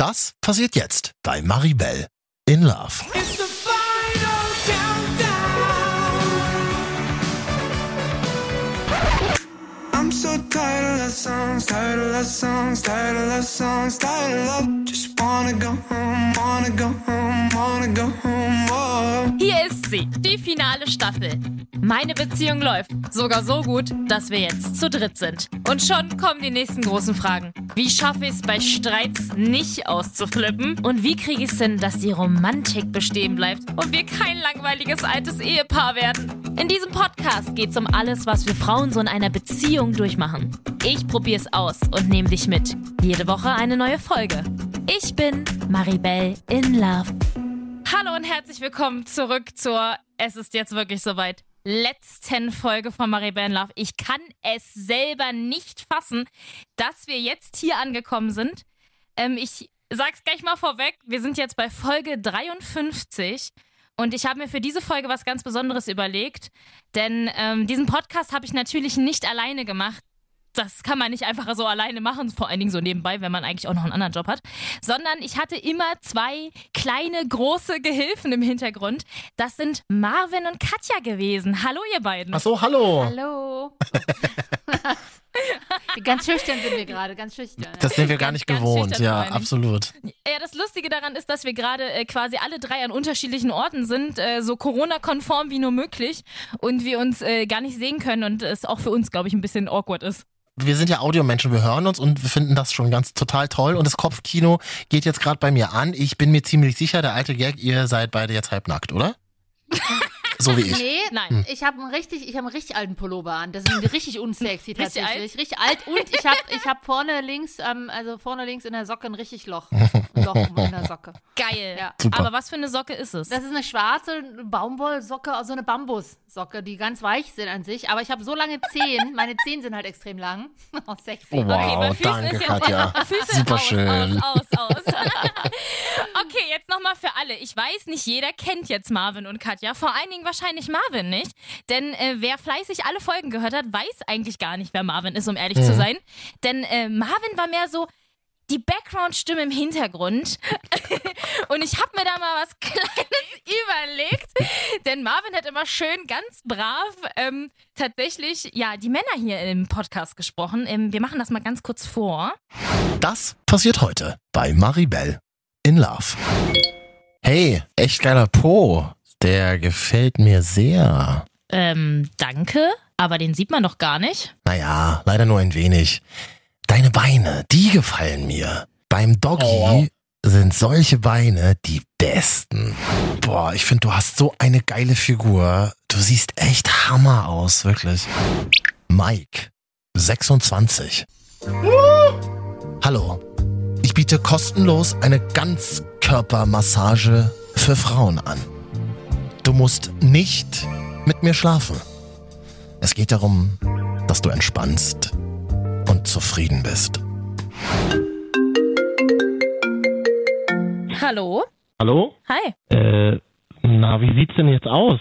Das passiert jetzt bei Maribel in Love. Songs, tired of love songs, tired of love songs, tired of love. Just wanna go home, wanna go home, wanna go home. Whoa. Hier ist sie, die finale Staffel. Meine Beziehung läuft sogar so gut, dass wir jetzt zu dritt sind. Und schon kommen die nächsten großen Fragen. Wie schaffe ich es bei Streits nicht auszuflippen? Und wie kriege ich es hin, dass die Romantik bestehen bleibt und wir kein langweiliges altes Ehepaar werden? In diesem Podcast geht es um alles, was wir Frauen so in einer Beziehung durchmachen. Ich probiere es aus und nehme dich mit. Jede Woche eine neue Folge. Ich bin Maribel in Love. Hallo und herzlich willkommen zurück zur Es ist jetzt wirklich soweit. Letzten Folge von Maribel in Love. Ich kann es selber nicht fassen, dass wir jetzt hier angekommen sind. Ähm, ich sag's gleich mal vorweg. Wir sind jetzt bei Folge 53 und ich habe mir für diese Folge was ganz Besonderes überlegt, denn ähm, diesen Podcast habe ich natürlich nicht alleine gemacht das kann man nicht einfach so alleine machen, vor allen Dingen so nebenbei, wenn man eigentlich auch noch einen anderen Job hat, sondern ich hatte immer zwei kleine, große Gehilfen im Hintergrund. Das sind Marvin und Katja gewesen. Hallo, ihr beiden. Ach so, hallo. Hallo. ganz schüchtern sind wir gerade, ganz schüchtern. Das sind wir gar nicht Ganz gewohnt, schüchtern ja, absolut. Ja, das Lustige daran ist, dass wir gerade äh, quasi alle drei an unterschiedlichen Orten sind, äh, so Corona-konform wie nur möglich und wir uns äh, gar nicht sehen können und es auch für uns, glaube ich, ein bisschen awkward ist. Wir sind ja Audiomenschen, wir hören uns und wir finden das schon ganz total toll. Und das Kopfkino geht jetzt gerade bei mir an. Ich bin mir ziemlich sicher, der alte Gag, ihr seid beide jetzt halbnackt, oder? so wie ich. Nee, Nein. ich habe einen richtig, ich habe einen richtig alten Pullover an. Das ist richtig unsexy Richtig tatsächlich. Richtig alt und ich habe ich hab vorne links, ähm, also vorne links in der Socke ein richtig Loch. Ein Loch in der Socke. Geil. Ja. Aber was für eine Socke ist es? Das ist eine schwarze Baumwollsocke, also eine Bambussocke, die ganz weich sind an sich. Aber ich habe so lange Zehen, meine Zehen sind halt extrem lang. Oh, sexy. Oh, wow, bei Füßen danke, ist ja- Katja. Füße Super aus, schön. Aus, aus, aus. okay, jetzt nochmal für alle. Ich weiß, nicht jeder kennt jetzt Marvin und Katja. Vor allen Dingen wahrscheinlich Marvin nicht. Denn äh, wer fleißig alle Folgen gehört hat, weiß eigentlich gar nicht, wer Marvin ist, um ehrlich Mhm. zu sein. Denn äh, Marvin war mehr so die Background-Stimme im Hintergrund. und ich habe mir da mal was Kleines überlegt. Denn Marvin hat immer schön ganz brav ähm, tatsächlich ja die Männer hier im Podcast gesprochen. Ähm, wir machen das mal ganz kurz vor. Das passiert heute bei Maribel in Love. Hey, echt geiler Po. Der gefällt mir sehr. Ähm, danke, aber den sieht man doch gar nicht. Naja, leider nur ein wenig. Deine Beine, die gefallen mir. Beim Doggy sind solche Beine die besten. Boah, ich finde, du hast so eine geile Figur. Du siehst echt Hammer aus, wirklich. Mike, 26. Hallo. Ich biete kostenlos eine Ganzkörpermassage für Frauen an. Du musst nicht mit mir schlafen. Es geht darum, dass du entspannst und zufrieden bist. Hallo? Hallo? Hi. Äh, na, wie sieht's denn jetzt aus?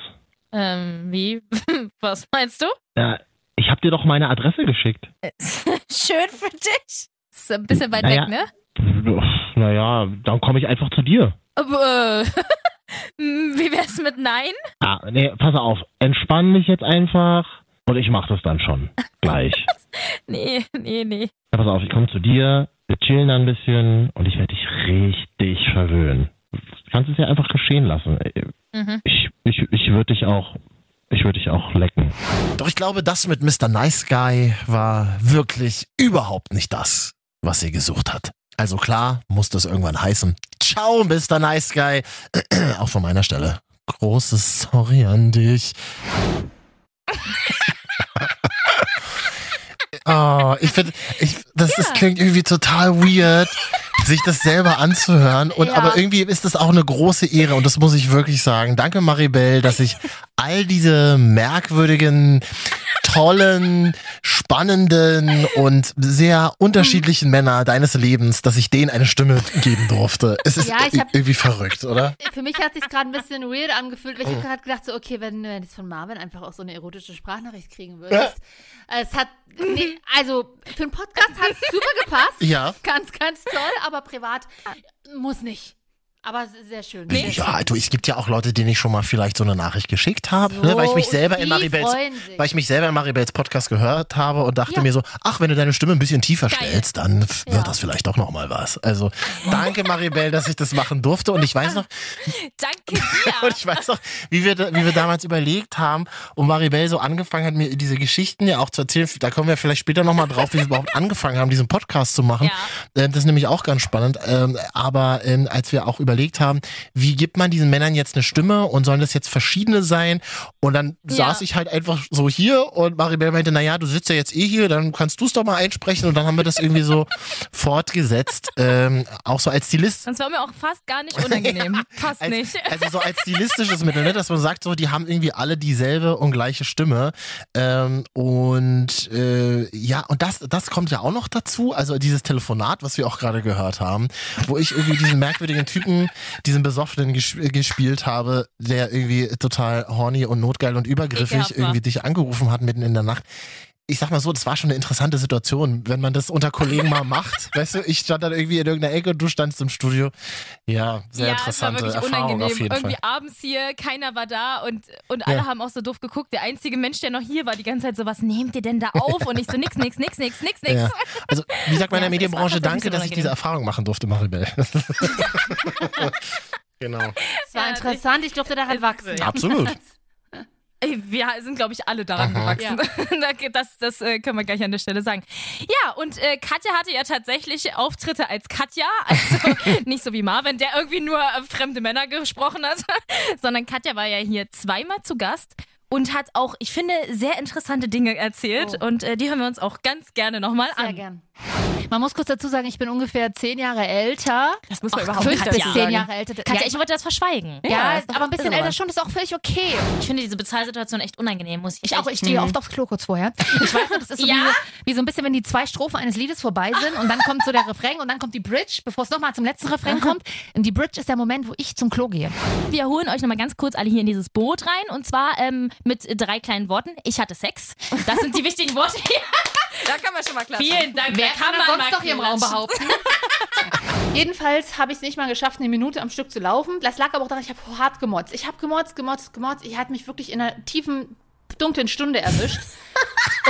Ähm, wie? Was meinst du? Ja, ich hab dir doch meine Adresse geschickt. Schön für dich. Ist ein bisschen weit Naja. weg, ne? Naja, dann komme ich einfach zu dir. Aber, äh, wie wär's mit Nein? Ah, nee, pass auf. Entspann dich jetzt einfach und ich mach das dann schon. Gleich. Nee, nee, nee. Ja, pass auf, ich komme zu dir, wir chillen dann ein bisschen und ich werde dich richtig verwöhnen. Du kannst es ja einfach geschehen lassen. Mhm. Ich, ich, ich würde dich auch, ich würde dich auch lecken. Doch ich glaube, das mit Mr. Nice Guy war wirklich überhaupt nicht das, was sie gesucht hat. Also klar, musste es irgendwann heißen. Ciao, Mr. Nice Guy. Auch von meiner Stelle. Großes Sorry an dich. Oh, ich finde, ich, das, das klingt irgendwie total weird, sich das selber anzuhören. Und Ja. aber irgendwie ist das auch eine große Ehre und das muss ich wirklich sagen. Danke, Maribel, dass ich all diese merkwürdigen, tollen, spannenden und sehr unterschiedlichen Männer deines Lebens, dass ich denen eine Stimme geben durfte. Es ist Ja, ich hab- irgendwie verrückt, oder? Für mich hat sich gerade ein bisschen weird angefühlt, weil ich habe gerade gedacht, so, okay, wenn du jetzt von Marvin einfach auch so eine erotische Sprachnachricht kriegen würdest. Es hat, nee, also für einen Podcast hat es super gepasst. Ja. Ganz, ganz toll, aber privat muss nicht. Aber sehr schön. Schön. Ja, du, es gibt ja auch Leute, denen ich schon mal vielleicht so eine Nachricht geschickt habe, ne, weil ich mich So, selber in Maribels, weil ich mich selber in Maribels Podcast gehört habe und dachte Ja. mir so, ach, wenn du deine Stimme ein bisschen tiefer Geil. stellst, dann f- wird Ja. das vielleicht doch noch mal was. Also, danke Maribel, dass ich das machen durfte und ich weiß noch, Danke dir. und ich weiß noch, wie wir, wie wir damals überlegt haben und Maribel so angefangen hat, mir diese Geschichten ja auch zu erzählen. Da kommen wir vielleicht später nochmal drauf, wie wir überhaupt angefangen haben, diesen Podcast zu machen. Ähm, Das ist nämlich auch ganz spannend. Ähm, Aber ähm, als wir auch überlegt haben, wie gibt man diesen Männern jetzt eine Stimme und sollen das jetzt verschiedene sein? Und dann Ja. saß ich halt einfach so hier und Maribel meinte, naja, du sitzt ja jetzt eh hier, dann kannst du es doch mal einsprechen. Und dann haben wir das irgendwie so fortgesetzt. Ähm, auch so als Stilist. Das war mir auch fast gar nicht unangenehm. Fast Als, nicht. also so als stilistisches Mittel, ne? dass man sagt, so, die haben irgendwie alle dieselbe und gleiche Stimme. Ähm, und äh, ja, und das, das kommt ja auch noch dazu. Also dieses Telefonat, was wir auch gerade gehört haben, wo ich irgendwie diesen merkwürdigen Typen, diesen Besoffenen ges gespielt habe, der irgendwie total horny und notgeil und übergriffig irgendwie dich angerufen hat mitten in der Nacht. Ich sag mal so, das war schon eine interessante Situation, wenn man das unter Kollegen mal macht. Weißt du, ich stand dann irgendwie in irgendeiner Ecke und du standst im Studio. Ja, sehr ja, es war interessante wirklich Erfahrung unangenehm. auf jeden Irgendwie Fall. abends hier, keiner war da und, und alle Ja. haben auch so doof geguckt. Der einzige Mensch, der noch hier war, die ganze Zeit so, was nehmt ihr denn da auf? Und ich so, nix, nix, nix, nix, nix, nix. Ja. Also, wie sagt man in der war Medienbranche, danke, dass ich diese. Erfahrung machen durfte, Maribel. genau. Es war Ja, interessant, ich durfte daran wachsen. Absolut. Wir sind, glaube ich, alle daran Aha. gewachsen. das das äh, können wir gleich an der Stelle sagen. Ja, und äh, Katja hatte ja tatsächlich Auftritte als Katja, also nicht so wie Marvin, der irgendwie nur äh, fremde Männer gesprochen hat, sondern Katja war ja hier zweimal zu Gast und hat auch, ich finde, sehr interessante Dinge erzählt Oh. und äh, die hören wir uns auch ganz gerne nochmal Sehr an. gern. Man muss kurz dazu sagen, ich bin ungefähr zehn Jahre älter. Das muss man Ach, überhaupt fünf nicht bis zehn Jahre älter. Katja, ja, ich wollte das verschweigen. ja, doch- aber ein bisschen älter schon ist auch völlig okay. Ich finde diese Bezahlsituation echt unangenehm, muss ich Ich auch, ich stehe Mhm. oft aufs Klo kurz vorher. Ich weiß noch, das ist so, Ja? wie, so wie so ein bisschen, wenn die zwei Strophen eines Liedes vorbei sind und dann kommt so der Refrain und dann kommt die Bridge, bevor es nochmal zum letzten Refrain kommt. Und die Bridge ist der Moment, wo ich zum Klo gehe. Wir holen euch nochmal ganz kurz alle hier in dieses Boot rein und zwar ähm, mit drei kleinen Worten. Ich hatte Sex. Das sind die wichtigen Worte hier. Da kann man schon mal klatschen. Vielen Dank. Wer Da kann, das man sonst noch hier im Raum behaupten? Jedenfalls habe ich es nicht mal geschafft, eine Minute am Stück zu laufen. Das lag aber auch daran, ich habe hart gemotzt. Ich habe gemotzt, gemotzt, gemotzt. Ich hatte mich wirklich in einer tiefen, dunklen Stunde erwischt.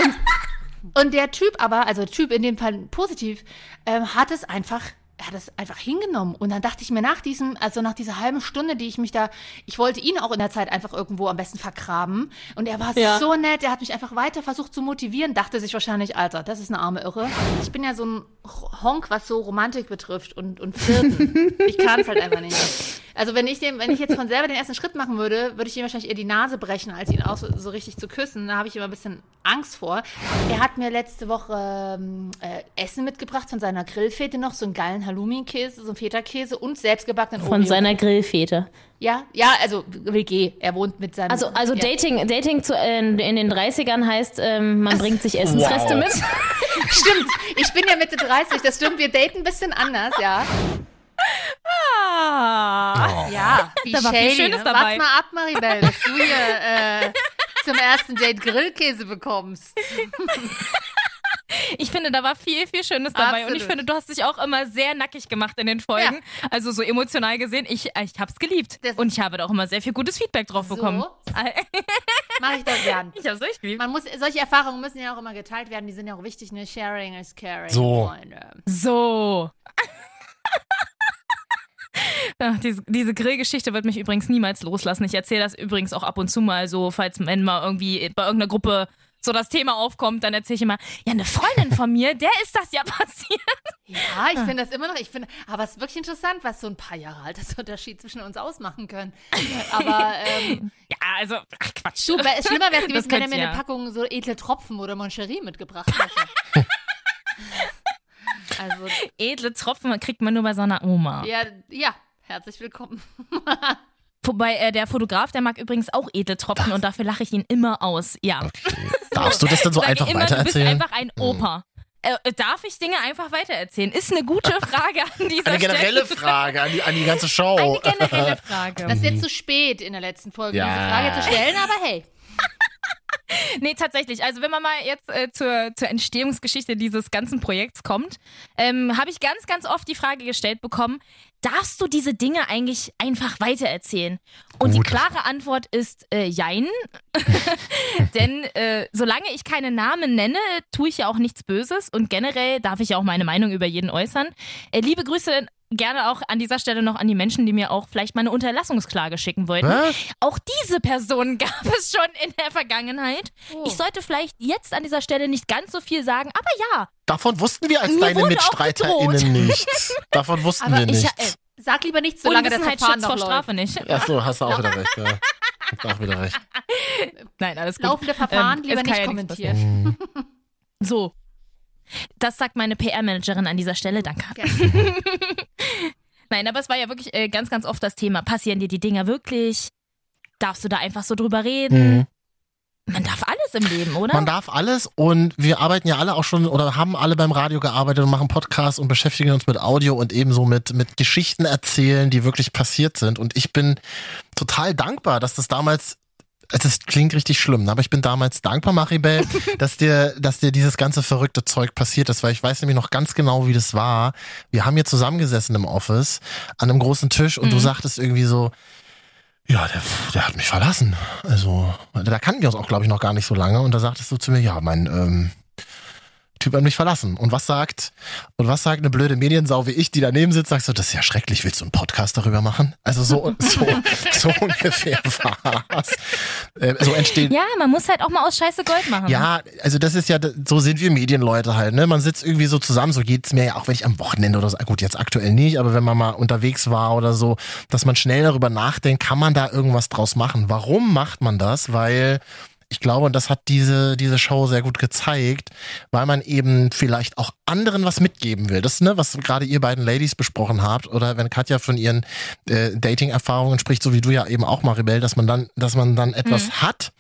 und, und der Typ aber, also der Typ in dem Fall positiv, ähm, hat es einfach er hat es einfach hingenommen. Und dann dachte ich mir nach diesem, also nach dieser halben Stunde, die ich mich da, ich wollte ihn auch in der Zeit einfach irgendwo am besten vergraben. Und er war Ja. so nett, er hat mich einfach weiter versucht zu motivieren, dachte sich wahrscheinlich, Alter, das ist eine arme Irre. Ich bin ja so ein Honk, was so Romantik betrifft und, und Flirten. ich kann es halt einfach nicht. Also wenn ich dem, wenn ich jetzt von selber den ersten Schritt machen würde, würde ich ihm wahrscheinlich eher die Nase brechen, als ihn auch so, so richtig zu küssen. Da habe ich immer ein bisschen Angst vor. Er hat mir letzte Woche ähm, äh, Essen mitgebracht von seiner Grillfete noch, so einen geilen Halloumi-Käse, so einen Feta-Käse und selbstgebackenen Von Oreo. seiner Grillfete. Ja, ja, also WG. Er wohnt mit seinem. Also, also ja. Dating, Dating zu, äh, in den 30ern heißt, ähm, man bringt sich Essensreste Wow. mit. Stimmt, ich bin ja Mitte 30, das stimmt, wir daten ein bisschen anders, ja. Ah. Ja, wie Da war viel shady, Schönes ne? dabei. Wart mal ab, Maribel, dass du hier äh, zum ersten Date Grillkäse bekommst. Ich finde, da war viel, viel Schönes dabei. Und ich Absolut. finde, du hast dich auch immer sehr nackig gemacht in den Folgen. Also so emotional gesehen. Ich, ich habe es geliebt. Das- Und ich habe da auch immer sehr viel gutes Feedback drauf So? bekommen. Mach ich doch gern. Ich habe es echt geliebt. Man muss, solche Erfahrungen müssen ja auch immer geteilt werden, die sind ja auch wichtig, ne? Sharing is caring, So. Freunde. So. Ach, diese, diese Grillgeschichte wird mich übrigens niemals loslassen. Ich erzähle das übrigens auch ab und zu mal so, falls wenn mal irgendwie bei irgendeiner Gruppe so das Thema aufkommt, dann erzähle ich immer, ja, eine Freundin von mir, der ist das ja passiert. Ja, ich finde das immer noch, ich finde, aber es ist wirklich interessant, was so ein paar Jahre Altersunterschied zwischen uns ausmachen können. Aber ähm, Ja, also, ach Quatsch. du, schlimmer wäre es gewesen, wenn er mir ja. eine Packung so edle Tropfen oder Moncherie mitgebracht hätte. also, Edle Tropfen kriegt man nur bei so einer Oma. ja, ja, herzlich willkommen. Wobei äh, der Fotograf, der mag übrigens auch Edeltropfen und dafür lache ich ihn immer aus. Ja. Okay. Darfst du das dann so einfach immer, Du bist weitererzählen? einfach ein Opa. Äh, äh, darf ich Dinge einfach weitererzählen? Ist eine gute Frage an dieser Eine generelle Stelle. Frage an die, an die ganze Show. Eine generelle Frage. Das ist jetzt zu spät in der letzten Folge, Ja. diese Frage zu stellen, aber hey. Nee, tatsächlich. Also wenn man mal jetzt äh, zur, zur Entstehungsgeschichte dieses ganzen Projekts kommt, ähm, habe ich ganz, ganz oft die Frage gestellt bekommen, darfst du diese Dinge eigentlich einfach weitererzählen? Und Gute die klare Antwort ist äh, Jein. Denn äh, solange ich keine Namen nenne, tue ich ja auch nichts Böses und generell darf ich ja auch meine Meinung über jeden äußern. Äh, liebe Grüße gerne auch an dieser Stelle noch an die Menschen, die mir auch vielleicht mal eine Unterlassungsklage schicken wollten. Was? Auch diese Person gab es schon in der Vergangenheit. Oh. Ich sollte vielleicht jetzt an dieser Stelle nicht ganz so viel sagen, aber ja. Davon wussten wir als Mir deine MitstreiterInnen nichts. Davon wussten Aber wir Ich, nichts. äh, Sag lieber nichts, solange das Verfahren schützt vor noch Strafe nicht. Ach so, hast du auch wieder recht. Ja. Hast auch wieder recht. Nein, alles gut. Laufende Verfahren Ähm, lieber nicht ja kommentieren. So. Das sagt meine PR-Managerin an dieser Stelle. Danke. Nein, aber es war ja wirklich äh, ganz, ganz oft das Thema. Passieren dir die Dinger wirklich? Darfst du da einfach so drüber reden? Mhm. Man darf alles im Leben, oder? Man darf alles und wir arbeiten ja alle auch schon oder haben alle beim Radio gearbeitet und machen Podcasts und beschäftigen uns mit Audio und ebenso mit, mit Geschichten erzählen, die wirklich passiert sind. Und ich bin total dankbar, dass das damals das klingt richtig schlimm, ne? aber ich bin damals dankbar, Maribel, dass dir, dass dir dieses ganze verrückte Zeug passiert ist, weil ich weiß nämlich noch ganz genau, wie das war. Wir haben hier zusammengesessen im Office an einem großen Tisch und du Mhm. sagtest irgendwie so, ja, der, der hat mich verlassen. Also, da kannten wir uns auch, glaube ich, noch gar nicht so lange. Und da sagtest du zu mir, ja, mein ähm, Typ hat mich verlassen. Und was sagt, und was sagt eine blöde Mediensau wie ich, die daneben sitzt, sagst du, das ist ja schrecklich, willst du einen Podcast darüber machen? Also so, so, so ungefähr war's. Äh, so entsteht. ja, man muss halt auch mal aus Scheiße Gold machen. Ja, also das ist ja, so sind wir Medienleute halt, ne? Man sitzt irgendwie so zusammen, so geht's mir ja auch, wenn ich am Wochenende oder so, gut, jetzt aktuell nicht, aber wenn man mal unterwegs war oder so, dass man schnell darüber nachdenkt, kann man da irgendwas draus machen? Warum macht man das? Weil ich glaube, und das hat diese, diese Show sehr gut gezeigt, weil man eben vielleicht auch anderen was mitgeben will. Das, ne, was gerade ihr beiden Ladies besprochen habt, oder wenn Katja von ihren äh, Dating-Erfahrungen spricht, so wie du ja eben auch, Maribel, dass man dann, dass man dann etwas hat,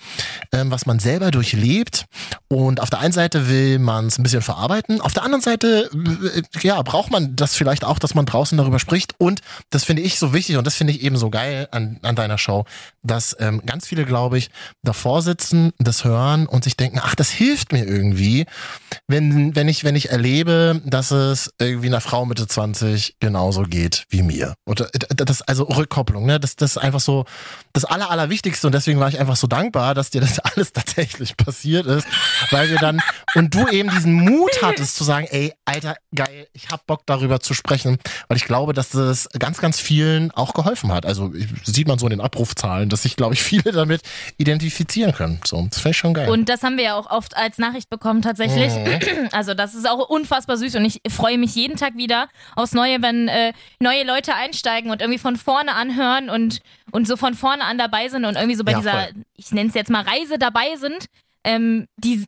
ähm, was man selber durchlebt. Und auf der einen Seite will man es ein bisschen verarbeiten, auf der anderen Seite, äh, ja, braucht man das vielleicht auch, dass man draußen darüber spricht. Und das finde ich so wichtig und das finde ich eben so geil an, an deiner Show, dass ähm, ganz viele, glaube ich, davor sitzen, das hören und sich denken, ach, das hilft mir irgendwie, wenn, wenn ich, wenn ich erlebe, dass es irgendwie einer Frau Mitte 20 genauso geht wie mir. Und äh, das, also Rückkopplung, ne? Das, das ist einfach so das Aller, Allerwichtigste und deswegen war ich einfach so dankbar, dass dir das alles tatsächlich passiert ist, weil wir dann, und du eben diesen Mut hattest zu sagen, ey, Alter, geil, ich hab Bock darüber zu sprechen, weil ich glaube, dass das ganz, ganz vielen auch geholfen hat. Also sieht man so in den Abrufzahlen, dass sich, glaube ich, viele damit identifizieren können. So, das finde ich schon geil. Und das haben wir ja auch oft als Nachricht bekommen tatsächlich. Also das ist auch unfassbar süß und ich freue mich jeden Tag wieder aufs Neue, wenn äh, neue Leute einsteigen und irgendwie von vorne anhören und, und so von vorne an dabei sind und irgendwie so bei Ja, dieser, voll. ich nenne es jetzt mal Reise dabei sind. Ähm, die,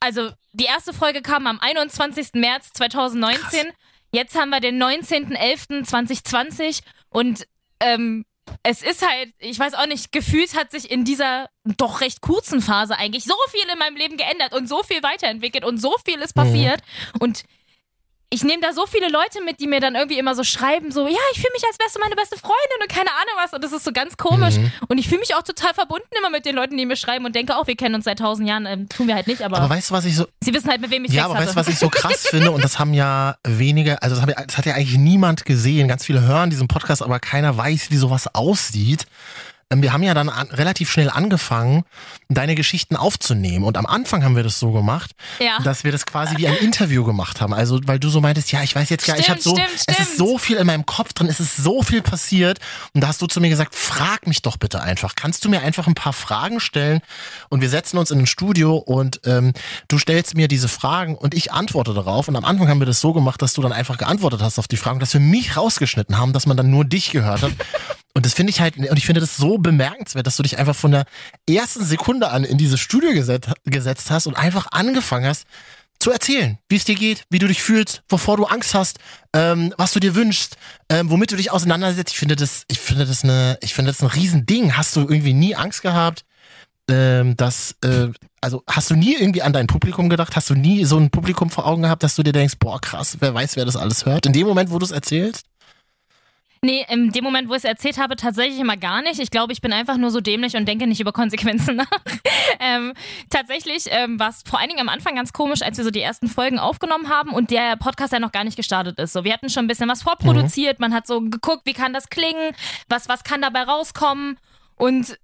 also die erste Folge kam am 21. März 2019. Jetzt haben wir den 19.11.2020 und ähm, es ist halt, ich weiß auch nicht, gefühlt hat sich in dieser doch recht kurzen Phase eigentlich so viel in meinem Leben geändert und so viel weiterentwickelt und so viel ist passiert. Und ich nehme da so viele Leute mit, die mir dann irgendwie immer so schreiben, so, ja, ich fühle mich als beste meine beste Freundin und keine Ahnung was. Und das ist so ganz komisch. Und ich fühle mich auch total verbunden immer mit den Leuten, die mir schreiben und denke auch, wir kennen uns seit tausend Jahren. Ähm, tun wir halt nicht, aber, aber weißt du, was ich so, sie wissen halt, mit wem ich Ja, Sex aber weißt du, was ich so krass finde? Und das haben ja wenige, also das, haben, das hat ja eigentlich niemand gesehen. Ganz viele hören diesen Podcast, aber keiner weiß, wie sowas aussieht. Ähm, Wir haben ja dann an, relativ schnell angefangen, deine Geschichten aufzunehmen. Und am Anfang haben wir das so gemacht, Ja. dass wir das quasi wie ein Interview gemacht haben. Also, weil du so meintest, ja, ich weiß jetzt gar, ich habe so, stimmt, es stimmt. ist so viel in meinem Kopf drin, es ist so viel passiert. Und da hast du zu mir gesagt, frag mich doch bitte einfach. Kannst du mir einfach ein paar Fragen stellen? Und wir setzen uns in ein Studio und ähm, du stellst mir diese Fragen und ich antworte darauf. Und am Anfang haben wir das so gemacht, dass du dann einfach geantwortet hast auf die Fragen, dass wir mich rausgeschnitten haben, dass man dann nur dich gehört hat. Und das finde ich halt, und ich finde das so bemerkenswert, dass du dich einfach von der ersten Sekunde an in dieses Studio gesetzt, gesetzt hast und einfach angefangen hast, zu erzählen, wie es dir geht, wie du dich fühlst, wovor du Angst hast, ähm, was du dir wünschst, ähm, womit du dich auseinandersetzt. Ich finde das, ich finde das eine, ich finde das ein Riesending. Hast du irgendwie nie Angst gehabt, ähm, dass, äh, also hast du nie irgendwie an dein Publikum gedacht? Hast du nie so ein Publikum vor Augen gehabt, dass du dir denkst, boah krass, wer weiß, wer das alles hört? In dem Moment, wo du es erzählst? Nee, in dem Moment, wo ich es erzählt habe, tatsächlich immer gar nicht. Ich glaube, ich bin einfach nur so dämlich und denke nicht über Konsequenzen nach. ähm, tatsächlich ähm, war es vor allen Dingen am Anfang ganz komisch, als wir so die ersten Folgen aufgenommen haben und der Podcast ja noch gar nicht gestartet ist. So, wir hatten schon ein bisschen was vorproduziert, mhm. man hat so geguckt, wie kann das klingen, was, was kann dabei rauskommen und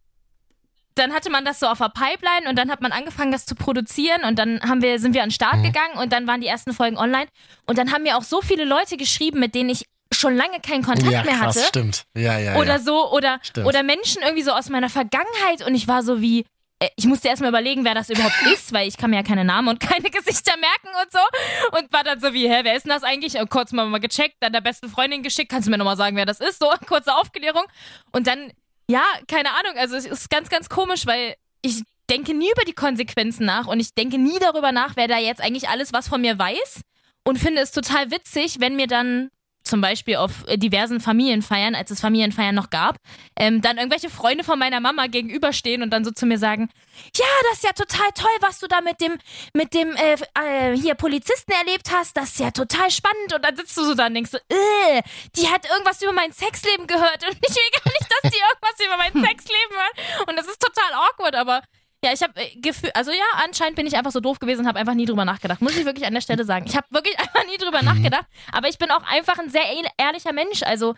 dann hatte man das so auf der Pipeline und dann hat man angefangen, das zu produzieren und dann haben wir, sind wir an den Start mhm. gegangen und dann waren die ersten Folgen online und dann haben mir auch so viele Leute geschrieben, mit denen ich schon lange keinen Kontakt ja, mehr krass, hatte. stimmt. Ja, ja, oder ja. so, oder, Stimmt. oder Menschen irgendwie so aus meiner Vergangenheit und ich war so wie, äh, ich musste erstmal überlegen, wer das überhaupt ist, weil ich kann mir ja keine Namen und keine Gesichter merken und so. Und war dann so wie, hä, wer ist denn das eigentlich? Und kurz mal, mal gecheckt, dann der besten Freundin geschickt, kannst du mir nochmal sagen, wer das ist? So, kurze Aufklärung. Und dann, ja, keine Ahnung, also es ist ganz, ganz komisch, weil ich denke nie über die Konsequenzen nach und ich denke nie darüber nach, wer da jetzt eigentlich alles was von mir weiß und finde es total witzig, wenn mir dann zum Beispiel auf äh, diversen Familienfeiern, als es Familienfeiern noch gab, ähm, dann irgendwelche Freunde von meiner Mama gegenüberstehen und dann so zu mir sagen, ja, das ist ja total toll, was du da mit dem, mit dem äh, äh, hier Polizisten erlebt hast, das ist ja total spannend. Und dann sitzt du so da und denkst so, äh, die hat irgendwas über mein Sexleben gehört. Und ich will gar nicht, dass die irgendwas über mein Sexleben hört und das ist total awkward, aber ja, ich habe äh, Gefühl, also ja, anscheinend bin ich einfach so doof gewesen und habe einfach nie drüber nachgedacht. Muss ich wirklich an der Stelle sagen. Ich habe wirklich einfach nie drüber nachgedacht, aber ich bin auch einfach ein sehr ehrlicher Mensch. Also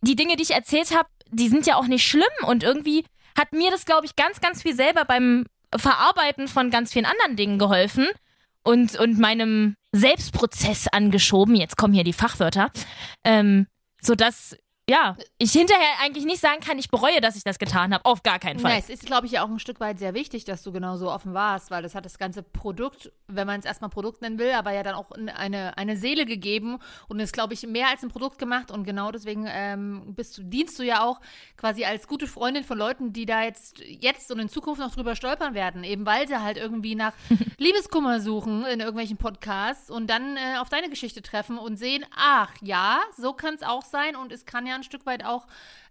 die Dinge, die ich erzählt habe, die sind ja auch nicht schlimm und irgendwie hat mir das, glaube ich, ganz, ganz viel selber beim Verarbeiten von ganz vielen anderen Dingen geholfen und, und meinem Selbstprozess angeschoben. Jetzt kommen hier die Fachwörter. Ähm, sodass ja, ich hinterher eigentlich nicht sagen kann, ich bereue, dass ich das getan habe. Auf gar keinen Fall. Ja, es ist, glaube ich, ja auch ein Stück weit sehr wichtig, dass du genau so offen warst, weil das hat das ganze Produkt, wenn man es erstmal Produkt nennen will, aber ja dann auch eine, eine Seele gegeben und ist, glaube ich, mehr als ein Produkt gemacht und genau deswegen ähm, bist du, dienst du ja auch quasi als gute Freundin von Leuten, die da jetzt, jetzt und in Zukunft noch drüber stolpern werden, eben weil sie halt irgendwie nach Liebeskummer suchen in irgendwelchen Podcasts und dann äh, auf deine Geschichte treffen und sehen, ach ja, so kann es auch sein und es kann ja ein Stück weit auch,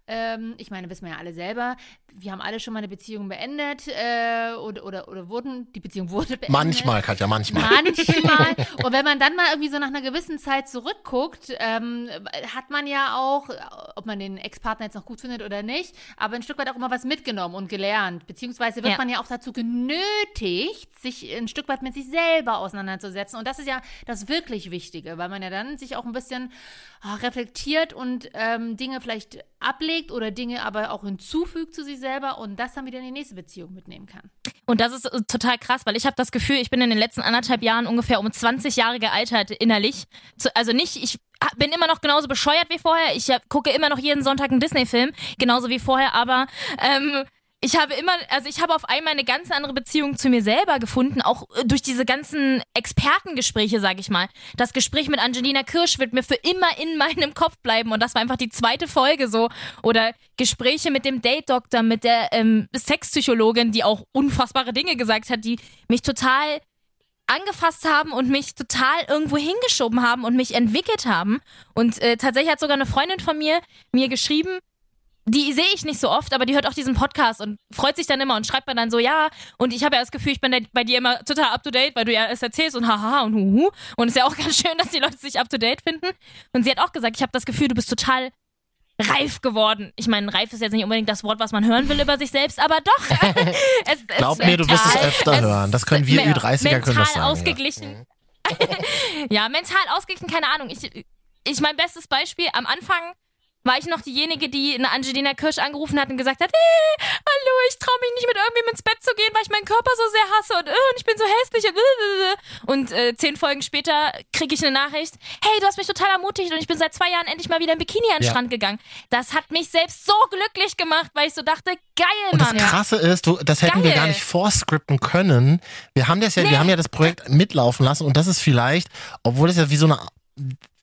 ähm, ich meine, wissen wir ja alle selber, wir haben alle schon mal eine Beziehung beendet äh, oder, oder, oder wurden, die Beziehung wurde beendet. Manchmal, Katja, manchmal. Manchmal. Und wenn man dann mal irgendwie so nach einer gewissen Zeit zurückguckt, ähm, hat man ja auch, ob man den Ex-Partner jetzt noch gut findet oder nicht, aber ein Stück weit auch immer was mitgenommen und gelernt. Beziehungsweise wird Ja. man ja auch dazu genötigt, sich ein Stück weit mit sich selber auseinanderzusetzen. Und das ist ja das wirklich Wichtige, weil man ja dann sich auch ein bisschen ah, reflektiert und ähm, Dinge vielleicht ablegt oder Dinge aber auch hinzufügt zu sich selber und das dann wieder in die nächste Beziehung mitnehmen kann. Und das ist äh, total krass, weil ich habe das Gefühl, ich bin in den letzten anderthalb Jahren ungefähr um 20 Jahre gealtert innerlich. Also nicht, ich bin immer noch genauso bescheuert wie vorher. Ich hab, gucke immer noch jeden Sonntag einen Disney-Film, genauso wie vorher, aber ähm, ich habe immer, also ich habe auf einmal eine ganz andere Beziehung zu mir selber gefunden, auch äh, durch diese ganzen Expertengespräche, sage ich mal. Das Gespräch mit Angelina Kirsch wird mir für immer in meinem Kopf bleiben und das war einfach die zweite Folge so. Oder Gespräche mit dem Date-Doktor, mit der ähm, Sexpsychologin, die auch unfassbare Dinge gesagt hat, die mich total angefasst haben und mich total irgendwo hingeschoben haben und mich entwickelt haben. Und äh, tatsächlich hat sogar eine Freundin von mir mir geschrieben, die sehe ich nicht so oft, aber die hört auch diesen Podcast und freut sich dann immer und schreibt mir dann so, ja, und ich habe ja das Gefühl, ich bin bei dir immer total up to date, weil du ja es erzählst und haha und huhu. Und ist ja auch ganz schön, dass die Leute sich up to date finden. Und sie hat auch gesagt, ich habe das Gefühl, du bist total reif geworden. Ich meine, reif ist jetzt nicht unbedingt das Wort, was man hören will über sich selbst, aber doch. es, es, Glaub mir, du wirst es öfter hören. Das können wir me- Ü30er können das mental sagen, ja. ausgeglichen. Ja. mental ausgeglichen, keine Ahnung. Ich, ich mein bestes Beispiel, am Anfang war ich noch diejenige, die eine Angelina Kirsch angerufen hat und gesagt hat, hey, hallo, ich traue mich nicht mit irgendwem ins Bett zu gehen, weil ich meinen Körper so sehr hasse und, äh, und ich bin so hässlich und, äh, und äh, zehn Folgen später kriege ich eine Nachricht, hey, du hast mich total ermutigt und ich bin seit zwei Jahren endlich mal wieder im Bikini an den Ja. Strand gegangen. Das hat mich selbst so glücklich gemacht, weil ich so dachte, geil, Und das Mann. Krasse ist, du, das hätten wir Geil. gar nicht vorscripten können. Wir haben das ja, wir haben ja das Projekt mitlaufen lassen und das ist vielleicht, obwohl es ja wie so eine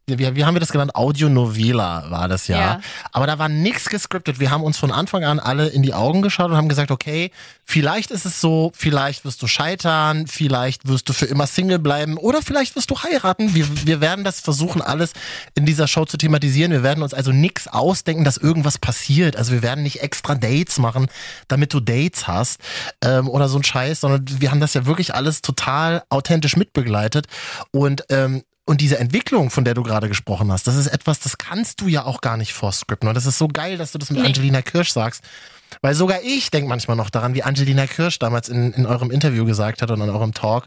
wie, wie haben wir das genannt? Audionovela war das ja. Ja. Aber da war nichts gescriptet. Wir haben uns von Anfang an alle in die Augen geschaut und haben gesagt, okay, vielleicht ist es so, vielleicht wirst du scheitern, vielleicht wirst du für immer Single bleiben oder vielleicht wirst du heiraten. Wir, wir werden das versuchen, alles in dieser Show zu thematisieren. Wir werden uns also nichts ausdenken, dass irgendwas passiert. Also wir werden nicht extra Dates machen, damit du Dates hast ähm, oder so ein Scheiß, sondern wir haben das ja wirklich alles total authentisch mitbegleitet. Und ähm, und diese Entwicklung, von der du gerade gesprochen hast, das ist etwas, das kannst du ja auch gar nicht vorscripten. Und das ist so geil, dass du das mit Nee. Angelina Kirsch sagst. Weil sogar ich denke manchmal noch daran, wie Angelina Kirsch damals in, in eurem Interview gesagt hat und in eurem Talk.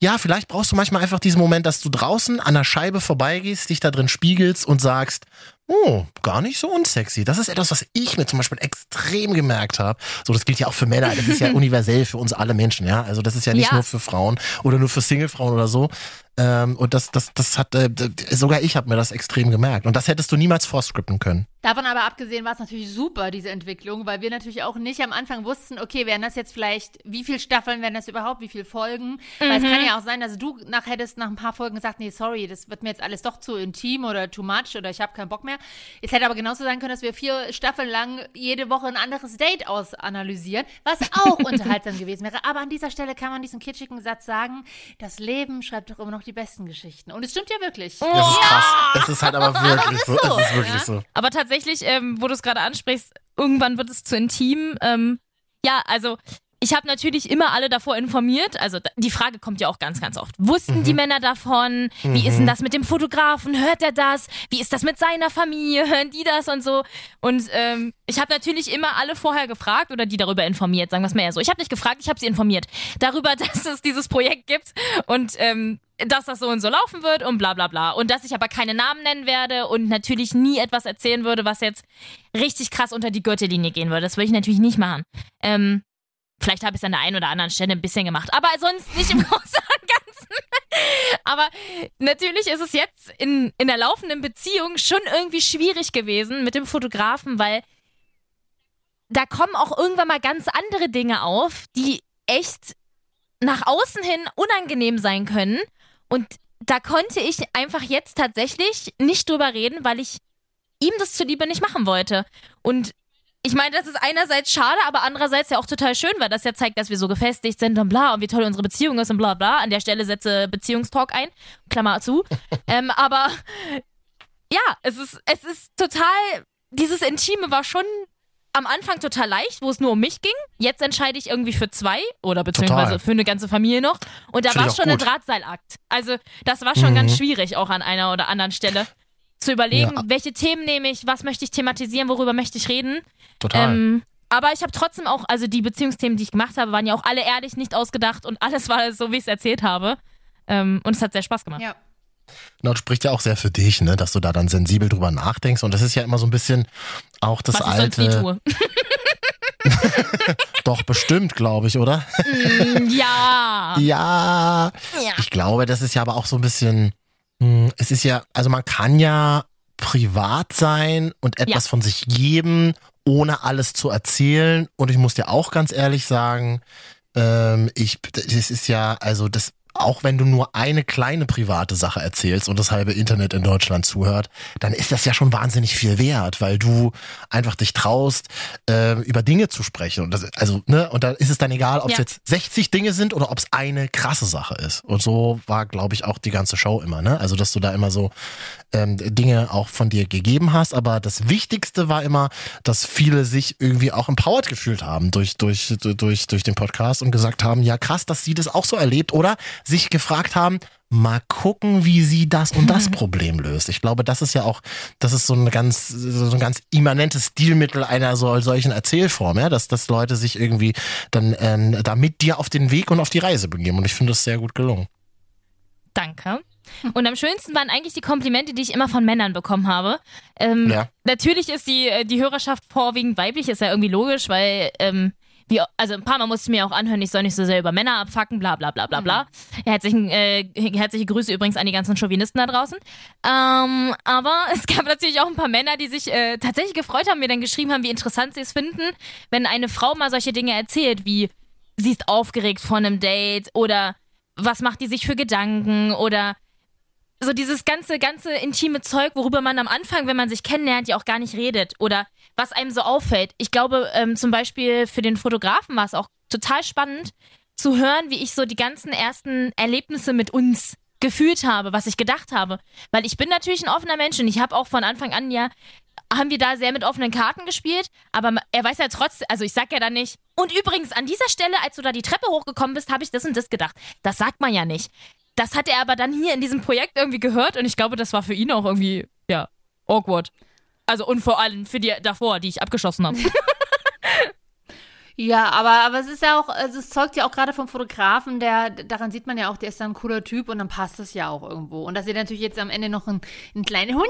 Ja, vielleicht brauchst du manchmal einfach diesen Moment, dass du draußen an der Scheibe vorbeigehst, dich da drin spiegelst und sagst, oh, gar nicht so unsexy. Das ist etwas, was ich mir zum Beispiel extrem gemerkt habe. So, das gilt ja auch für Männer. Das ist ja universell für uns alle Menschen, ja. Also das ist ja nicht Ja. nur für Frauen oder nur für Singlefrauen oder so. Ähm, und das, das, das hat, äh, sogar ich habe mir das extrem gemerkt. Und das hättest du niemals vorscripten können. Davon aber abgesehen war es natürlich super, diese Entwicklung, weil wir natürlich auch nicht am Anfang wussten, okay, werden das jetzt vielleicht, wie viele Staffeln werden das überhaupt, wie viele Folgen? Weil es kann ja auch sein, dass du nach hättest nach ein paar Folgen gesagt, nee, sorry, das wird mir jetzt alles doch zu intim oder too much oder ich habe keinen Bock mehr. Es hätte aber genauso sein können, dass wir vier Staffeln lang jede Woche ein anderes Date ausanalysieren, was auch unterhaltsam gewesen wäre. Aber an dieser Stelle kann man diesen kitschigen Satz sagen, das Leben schreibt doch immer noch die besten Geschichten. Und es stimmt ja wirklich. Das ist krass. Es ist halt aber wirklich so. Es ist wirklich ja. so. Aber tatsächlich, ähm, wo du es gerade ansprichst, irgendwann wird es zu intim. Ähm, ja, also ich habe natürlich immer alle davor informiert. Also die Frage kommt ja auch ganz, ganz oft. Wussten die Männer davon? Wie ist denn das mit dem Fotografen? Hört er das? Wie ist das mit seiner Familie? Hören die das und so? Und ähm, ich habe natürlich immer alle vorher gefragt oder die darüber informiert, sagen wir es mal eher so. Ich habe nicht gefragt, ich habe sie informiert darüber, dass es dieses Projekt gibt und ähm, dass das so und so laufen wird und bla bla bla. Und dass ich aber keine Namen nennen werde und natürlich nie etwas erzählen würde, was jetzt richtig krass unter die Gürtellinie gehen würde. Das würde ich natürlich nicht machen. Ähm, vielleicht habe ich es an der einen oder anderen Stelle ein bisschen gemacht, aber sonst nicht im Großen und Ganzen. aber natürlich ist es jetzt in, in der laufenden Beziehung schon irgendwie schwierig gewesen mit dem Fotografen, weil da kommen auch irgendwann mal ganz andere Dinge auf, die echt nach außen hin unangenehm sein können. Und da konnte ich einfach jetzt tatsächlich nicht drüber reden, weil ich ihm das zuliebe nicht machen wollte. Und ich meine, das ist einerseits schade, aber andererseits ja auch total schön, weil das ja zeigt, dass wir so gefestigt sind und bla und wie toll unsere Beziehung ist und bla bla. An der Stelle setze Beziehungstalk ein, Klammer zu. ähm, aber ja, es ist, es ist total, dieses Intime war schon am Anfang total leicht, wo es nur um mich ging. Jetzt entscheide ich irgendwie für zwei oder beziehungsweise Total. für eine ganze Familie noch. Und da war ich schon ein. Drahtseilakt. Also das war schon Mhm. ganz schwierig, auch an einer oder anderen Stelle. Zu überlegen, Ja. welche Themen nehme ich, was möchte ich thematisieren, worüber möchte ich reden. Total. Ähm, aber ich habe trotzdem auch, also die Beziehungsthemen, die ich gemacht habe, waren ja auch alle ehrlich, nicht ausgedacht und alles war so, wie ich es erzählt habe. Ähm, und es hat sehr Spaß gemacht. Ja. Und spricht ja auch sehr für dich, ne, dass du da dann sensibel drüber nachdenkst. Und das ist ja immer so ein bisschen auch das was ich sonst nie alte. tue. Doch, bestimmt, glaube ich, oder? ja. Ja. Ja. Ich glaube, das ist ja aber auch so ein bisschen, hm, es ist ja, also man kann ja privat sein und etwas Ja. von sich geben, ohne alles zu erzählen. Und ich muss dir auch ganz ehrlich sagen, ähm, ich, das ist ja, also das, auch wenn du nur eine kleine private Sache erzählst und das halbe Internet in Deutschland zuhört, dann ist das ja schon wahnsinnig viel wert, weil du einfach dich traust, äh, über Dinge zu sprechen. Und das, also, ne, und da ist es dann egal, ob es Ja. jetzt 60 Dinge sind oder ob es eine krasse Sache ist. Und so war, glaube ich, auch die ganze Show immer, ne? Also, dass du da immer so ähm, Dinge auch von dir gegeben hast. Aber das Wichtigste war immer, dass viele sich irgendwie auch empowered gefühlt haben durch, durch, durch, durch den Podcast und gesagt haben, ja krass, dass sie das auch so erlebt oder sich gefragt haben, mal gucken, wie sie das und das Problem löst. Ich glaube, das ist ja auch, das ist so ein ganz, so ein ganz immanentes Stilmittel einer so, solchen Erzählform, ja, dass, dass Leute sich irgendwie dann ähm, da mit dir auf den Weg und auf die Reise begeben. Und ich finde das sehr gut gelungen. Danke. Und am schönsten waren eigentlich die Komplimente, die ich immer von Männern bekommen habe. Ähm, Ja. Natürlich ist die, äh, die Hörerschaft vorwiegend weiblich, ist ja irgendwie logisch, weil, ähm, wie, also ein paar Mal musste ich mir auch anhören, ich soll nicht so sehr über Männer abfacken, bla bla bla bla bla. Herzlichen, äh, herzliche Grüße übrigens an die ganzen Chauvinisten da draußen. Ähm, aber es gab natürlich auch ein paar Männer, die sich äh, tatsächlich gefreut haben, mir dann geschrieben haben, wie interessant sie es finden, wenn eine Frau mal solche Dinge erzählt, wie sie ist aufgeregt vor einem Date oder was macht die sich für Gedanken oder so dieses ganze, ganze intime Zeug, worüber man am Anfang, wenn man sich kennenlernt, ja auch gar nicht redet oder was einem so auffällt. Ich glaube, ähm, zum Beispiel für den Fotografen war es auch total spannend zu hören, wie ich so die ganzen ersten Erlebnisse mit uns gefühlt habe, was ich gedacht habe. Weil ich bin natürlich ein offener Mensch und ich habe auch von Anfang an ja, haben wir da sehr mit offenen Karten gespielt, aber er weiß ja trotzdem, also ich sag ja dann nicht, und übrigens an dieser Stelle, als du da die Treppe hochgekommen bist, habe ich das und das gedacht. Das sagt man ja nicht. Das hat er aber dann hier in diesem Projekt irgendwie gehört und ich glaube, das war für ihn auch irgendwie, ja, awkward. Also und vor allem für die davor, die ich abgeschossen habe. Ja, aber, aber es ist ja auch, also es zeugt ja auch gerade vom Fotografen, der, daran sieht man ja auch, der ist da ein cooler Typ und dann passt das ja auch irgendwo. Und dass ihr natürlich jetzt am Ende noch einen, einen kleinen Hundi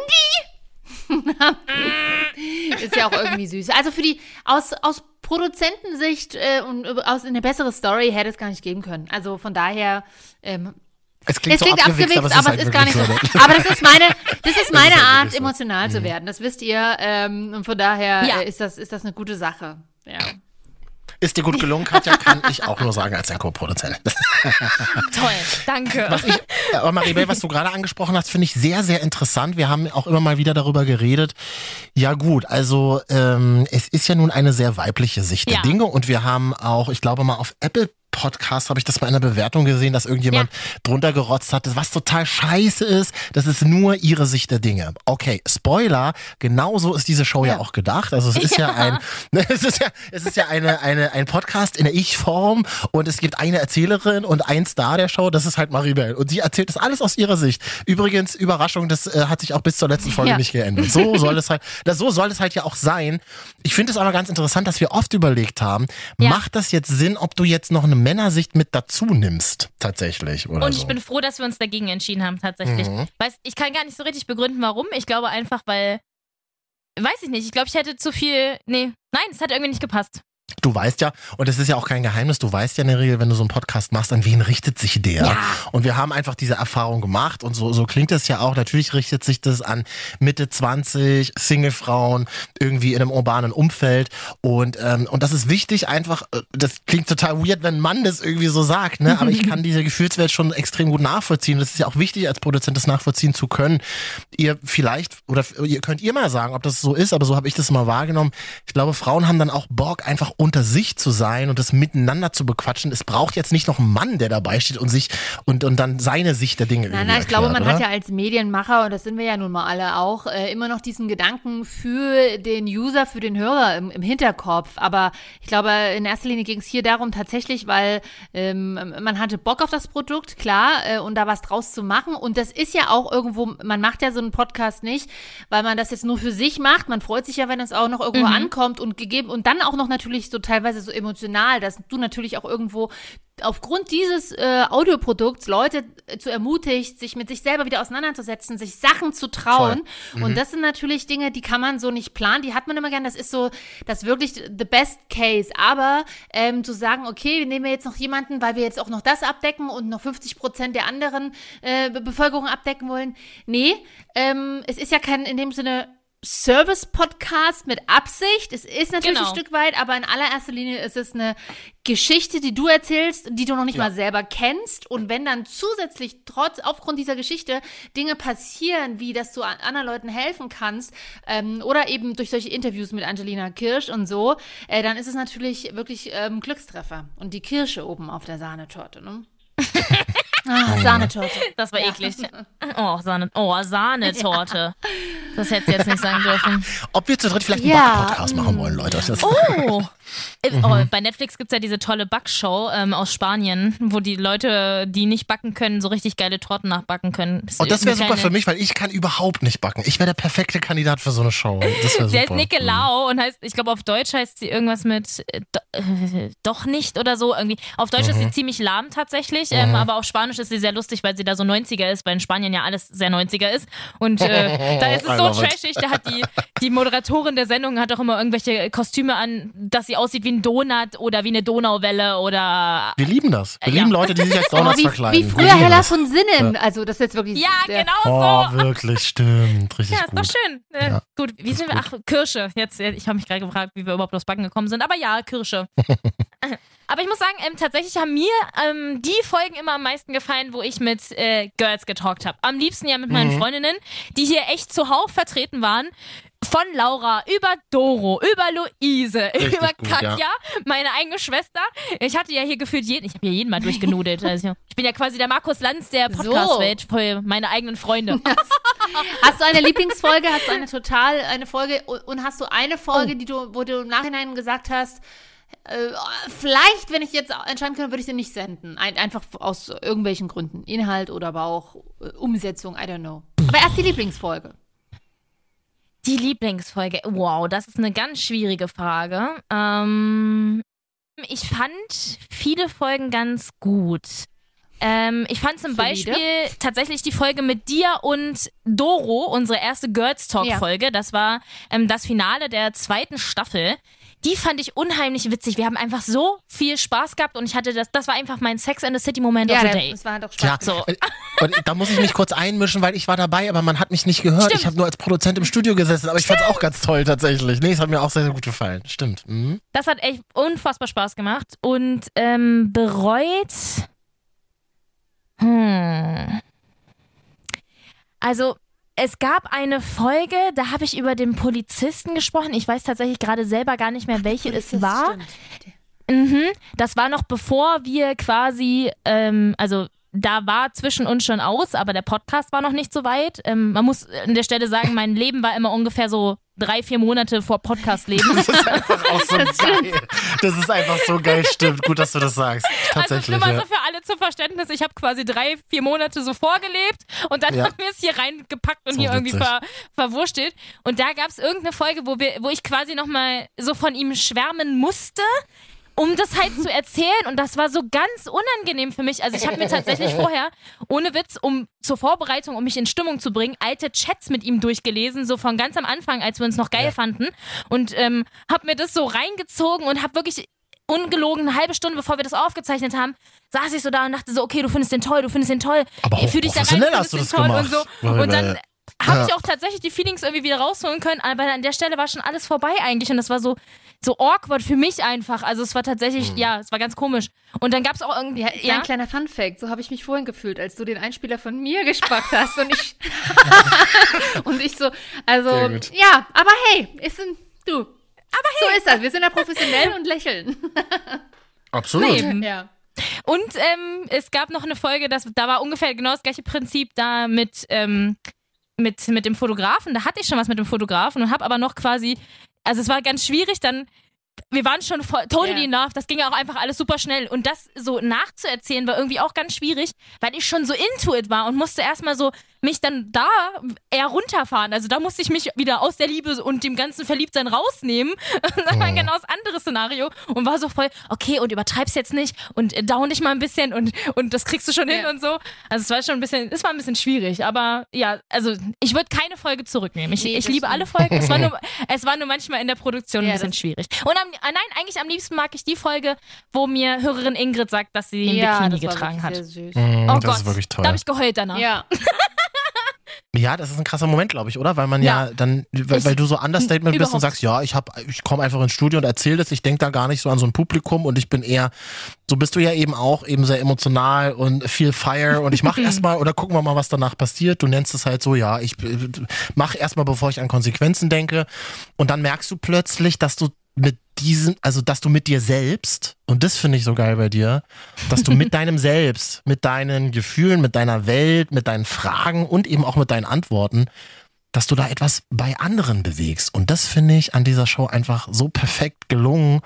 ist ja auch irgendwie süß. Also für die, aus, aus Produzentensicht äh, und aus eine bessere Story hätte es gar nicht geben können. Also von daher, ähm, Es klingt, es klingt so abgewichst, abgewichst, aber halt es ist gar nicht so. Aber das ist meine, das ist meine ist halt Art, wirklich so. emotional zu werden. Das wisst ihr. Ähm, und von daher Ja. äh, ist, das, ist das eine gute Sache. Ja. Ist dir gut gelungen, Katja, kann ich auch nur sagen als ein Co-Produzent. Toll, danke. Was ich, aber Maribel, was du gerade angesprochen hast, finde ich sehr, sehr interessant. Wir haben auch immer mal wieder darüber geredet. Ja gut, also ähm, es ist ja nun eine sehr weibliche Sicht der Ja. Dinge und wir haben auch, ich glaube mal auf Apple Podcast habe ich das mal in einer Bewertung gesehen, dass irgendjemand drunter gerotzt hat, was total scheiße ist, das ist nur ihre Sicht der Dinge. Okay, Spoiler, genauso ist diese Show ja, auch gedacht. Also es ist ja, ein, es ist ja, es ist ja eine, eine, ein Podcast in der Ich-Form und es gibt eine Erzählerin und ein Star der Show, das ist halt Maribel. Und sie erzählt das alles aus ihrer Sicht. Übrigens, Überraschung, das äh, hat sich auch bis zur letzten Folge Ja. nicht geändert. So soll es halt, das, so soll es halt ja auch sein. Ich finde es aber ganz interessant, dass wir oft überlegt haben, Ja. macht das jetzt Sinn, ob du jetzt noch eine Männersicht mit dazu nimmst, tatsächlich, oder Und so? ich bin froh, dass wir uns dagegen entschieden haben, tatsächlich. Mhm. Weiß, ich kann gar nicht so richtig begründen, warum. Ich glaube einfach, weil. Weiß ich nicht. Ich glaube, ich hätte zu viel. Nee, nein, es hat irgendwie nicht gepasst. Du weißt ja, und es ist ja auch kein Geheimnis, du weißt ja in der Regel, wenn du so einen Podcast machst, an wen richtet sich der? Ja. Und wir haben einfach diese Erfahrung gemacht und so, so klingt es ja auch. Natürlich richtet sich das an Mitte 20, Singlefrauen, irgendwie in einem urbanen Umfeld. Und, ähm, und das ist wichtig, einfach, äh, das klingt total weird, wenn ein Mann das irgendwie so sagt, ne? Aber ich kann diese Gefühlswelt schon extrem gut nachvollziehen. Das ist ja auch wichtig, als Produzent das nachvollziehen zu können. Ihr vielleicht, oder ihr könnt ihr mal sagen, ob das so ist, aber so habe ich das mal wahrgenommen. Ich glaube, Frauen haben dann auch Bock, einfach unter sich zu sein und das miteinander zu bequatschen. Es braucht jetzt nicht noch einen Mann, der dabei steht und sich und, und dann seine Sicht der Dinge Nein, nein, ich glaube, man hat oder? ja als Medienmacher, und das sind wir ja nun mal alle auch, äh, immer noch diesen Gedanken für den User, für den Hörer im, im Hinterkopf. Aber ich glaube, in erster Linie ging es hier darum, tatsächlich, weil ähm, man hatte Bock auf das Produkt, klar, äh, und da was draus zu machen. Und das ist ja auch irgendwo, man macht ja so einen Podcast nicht, weil man das jetzt nur für sich macht. Man freut sich ja, wenn es auch noch irgendwo ankommt und gegeben und dann auch noch natürlich so teilweise so emotional, dass du natürlich auch irgendwo aufgrund dieses äh, Audioprodukts Leute äh, zu ermutigt, sich mit sich selber wieder auseinanderzusetzen, sich Sachen zu trauen. Und das sind natürlich Dinge, die kann man so nicht planen, die hat man immer gern. Das ist so, das wirklich the best case. Aber ähm, zu sagen, okay, wir nehmen jetzt noch jemanden, weil wir jetzt auch noch das abdecken und noch 50 Prozent der anderen äh, Be- Bevölkerung abdecken wollen. Nee, ähm, es ist ja kein in dem Sinne Service-Podcast mit Absicht. Es ist natürlich Genau. ein Stück weit, aber in allererster Linie ist es eine Geschichte, die du erzählst, die du noch nicht mal selber kennst. Und wenn dann zusätzlich trotz aufgrund dieser Geschichte Dinge passieren, wie dass du an- anderen Leuten helfen kannst, ähm, oder eben durch solche Interviews mit Angelina Kirsch und so, äh, dann ist es natürlich wirklich ähm, Glückstreffer. Und die Kirsche oben auf der Sahnetorte, ne? Ah, Sahnetorte. Das war eklig. Oh, Sahne, oh, Sahnetorte. Das hätte sie jetzt nicht sagen dürfen. Ob wir zu dritt vielleicht einen Ja, Back-Podcast machen wollen, Leute. Das Oh. Äh, Mhm. oh, bei Netflix gibt es ja diese tolle Backshow ähm, aus Spanien, wo die Leute, die nicht backen können, so richtig geile Torten nachbacken können. Und Oh, das wäre super für mich, weil ich kann überhaupt nicht backen. Ich wäre der perfekte Kandidat für so eine Show. Das wäre Sie heißt. Nicolau und heißt, ich glaube auf Deutsch heißt sie irgendwas mit äh, do, äh, doch nicht oder so irgendwie. Auf Deutsch ist sie Mhm. ziemlich lahm tatsächlich, ähm, aber auf Spanisch ist sie sehr lustig, weil sie da so 90er ist, weil in Spanien ja alles sehr 90er ist. Und äh, da ist es so trashig, da hat die, die Moderatorin der Sendung hat auch immer irgendwelche Kostüme an, dass sie aussieht wie ein Donut oder wie eine Donauwelle oder Wir lieben das. Wir Ja. lieben Leute, die sich als Donuts Oh, wie, verkleiden. wie früher Hella das. von Sinnen. Also das ist jetzt wirklich ja, genau Oh, so. wirklich, stimmt. Richtig Ja, ist gut. doch schön. Äh, Ja, gut, wie sind wir? Ach, Kirsche. Jetzt, äh, ich habe mich gerade gefragt, wie wir überhaupt aufs Backen gekommen sind. Aber ja, Kirsche. Aber ich muss sagen, ähm, tatsächlich haben mir ähm, die Folgen immer am meisten gefallen, wo ich mit äh, Girls getalkt habe. Am liebsten ja mit meinen Mhm. Freundinnen, die hier echt zuhauf vertreten waren. Von Laura über Doro, über Luise, Richtig über gut, Katja, ja. meine eigene Schwester. Ich hatte ja hier gefühlt jeden, ich habe hier jeden mal durchgenudelt. Also ich bin ja quasi der Markus Lanz der So. Podcast-Welt für meine eigenen Freunde. Hast du eine Lieblingsfolge? Hast du eine total, eine Folge und hast du eine Oh. Folge, die du, wo du im Nachhinein gesagt hast, vielleicht, wenn ich jetzt entscheiden könnte, würde ich sie nicht senden. Ein, einfach aus irgendwelchen Gründen. Inhalt oder aber auch äh, Umsetzung, I don't know. Aber erst die Lieblingsfolge. Die Lieblingsfolge. Wow, das ist eine ganz schwierige Frage. Ähm, ich fand viele Folgen ganz gut. Ähm, ich fand zum Solide. Beispiel tatsächlich die Folge mit dir und Doro, unsere erste Girls Talk-Folge. Das war ähm, das Finale der zweiten Staffel. Die fand ich unheimlich witzig. Wir haben einfach so viel Spaß gehabt und ich hatte das, das war einfach mein Sex and the City Moment of the Day. das war doch Spaß. Ja, So. und, und da muss ich mich kurz einmischen, weil ich war dabei, aber man hat mich nicht gehört. Stimmt. Ich habe nur als Produzent im Studio gesessen, aber ich fand es auch ganz toll tatsächlich. Nee, es hat mir auch sehr, sehr gut gefallen. Stimmt. Mhm. Das hat echt unfassbar Spaß gemacht. Und ähm, bereut. Hm. Also, es gab eine Folge, da habe ich über den Polizisten gesprochen. Ich weiß tatsächlich gerade selber gar nicht mehr, welche es Das war. Mhm. Das war noch bevor wir quasi, ähm, also da war zwischen uns schon aus, aber der Podcast war noch nicht so weit. Ähm, man muss an der Stelle sagen, mein Leben war immer ungefähr so drei, vier Monate vor Podcast-Leben. Das ist einfach auch so geil. Das ist einfach so geil, stimmt. Gut, dass du das sagst. Also Tatsächlich. nur mal ja. so für alle zum Verständnis, ich habe quasi drei, vier Monate so vorgelebt und dann Ja. haben wir es hier reingepackt und So hier irgendwie witzig. ver, verwurstelt. Und da gab es irgendeine Folge, wo, wir, wo ich quasi nochmal so von ihm schwärmen musste. Um das halt zu erzählen und das war so ganz unangenehm für mich. Also ich habe mir tatsächlich vorher, ohne Witz, um zur Vorbereitung, um mich in Stimmung zu bringen, alte Chats mit ihm durchgelesen, so von ganz am Anfang, als wir uns noch geil fanden und ähm, habe mir das so reingezogen und habe wirklich ungelogen eine halbe Stunde, bevor wir das aufgezeichnet haben, saß ich so da und dachte so, okay, du findest den toll, du findest den toll. Aber Fühl dich da rein, du findest den toll gemacht. und so. Und dann habe Ja. ich auch tatsächlich die Feelings irgendwie wieder rausholen können, aber an der Stelle war schon alles vorbei eigentlich und das war so so awkward für mich einfach. Also es war tatsächlich, Hm. ja, es war ganz komisch. Und dann gab es auch irgendwie, Ja, ja, ein kleiner Funfact. So habe ich mich vorhin gefühlt, als du den Einspieler von mir gespackt hast und ich und ich so, also ja, aber hey, ist ein du. Aber hey, so ist das. Wir sind da professionell und lächeln. Absolut. Eben. Ja. Und ähm, es gab noch eine Folge, das, da war ungefähr genau das gleiche Prinzip da mit, ähm, mit, mit dem Fotografen. Da hatte ich schon was mit dem Fotografen und habe aber noch quasi, also es war ganz schwierig, dann, wir waren schon voll, totally in love, das ging ja auch einfach alles super schnell. Und das so nachzuerzählen war irgendwie auch ganz schwierig, weil ich schon so into it war und musste erstmal so mich dann da eher runterfahren. Also da musste ich mich wieder aus der Liebe und dem ganzen Verliebtsein rausnehmen. das war ein genau das andere Szenario und war so voll, okay, und übertreib's jetzt nicht und äh, down dich mal ein bisschen und, und das kriegst du schon hin Ja. und so. Also es war schon ein bisschen, es war ein bisschen schwierig, aber ja, also ich würde keine Folge zurücknehmen. Ich, Nee, ich liebe alle Folgen. Es war nur, es war nur manchmal in der Produktion Ja, ein bisschen schwierig. Und am, ah, nein, eigentlich am liebsten mag ich die Folge, wo mir Hörerin Ingrid sagt, dass sie den ja, Bikini getragen hat. Sehr süß. Mhm, Oh das Gott, ist wirklich toll. da habe ich geheult danach. Ja. Ja, das ist ein krasser Moment, glaube ich, oder? Weil man ja, Ja. dann, weil, weil du so Understatement bist und sagst, ja, ich hab, ich komme einfach ins Studio und erzähle das, ich denke da gar nicht so an so ein Publikum und ich bin eher, so bist du ja eben auch, eben sehr emotional und viel Fire und ich mache erstmal oder gucken wir mal, was danach passiert. Du nennst es halt so, ja, ich äh, mach erstmal, bevor ich an Konsequenzen denke und dann merkst du plötzlich, dass du mit diesem, also dass du mit dir selbst, und das finde ich so geil bei dir, dass du mit deinem Selbst, mit deinen Gefühlen, mit deiner Welt, mit deinen Fragen und eben auch mit deinen Antworten, dass du da etwas bei anderen bewegst. Und das finde ich an dieser Show einfach so perfekt gelungen,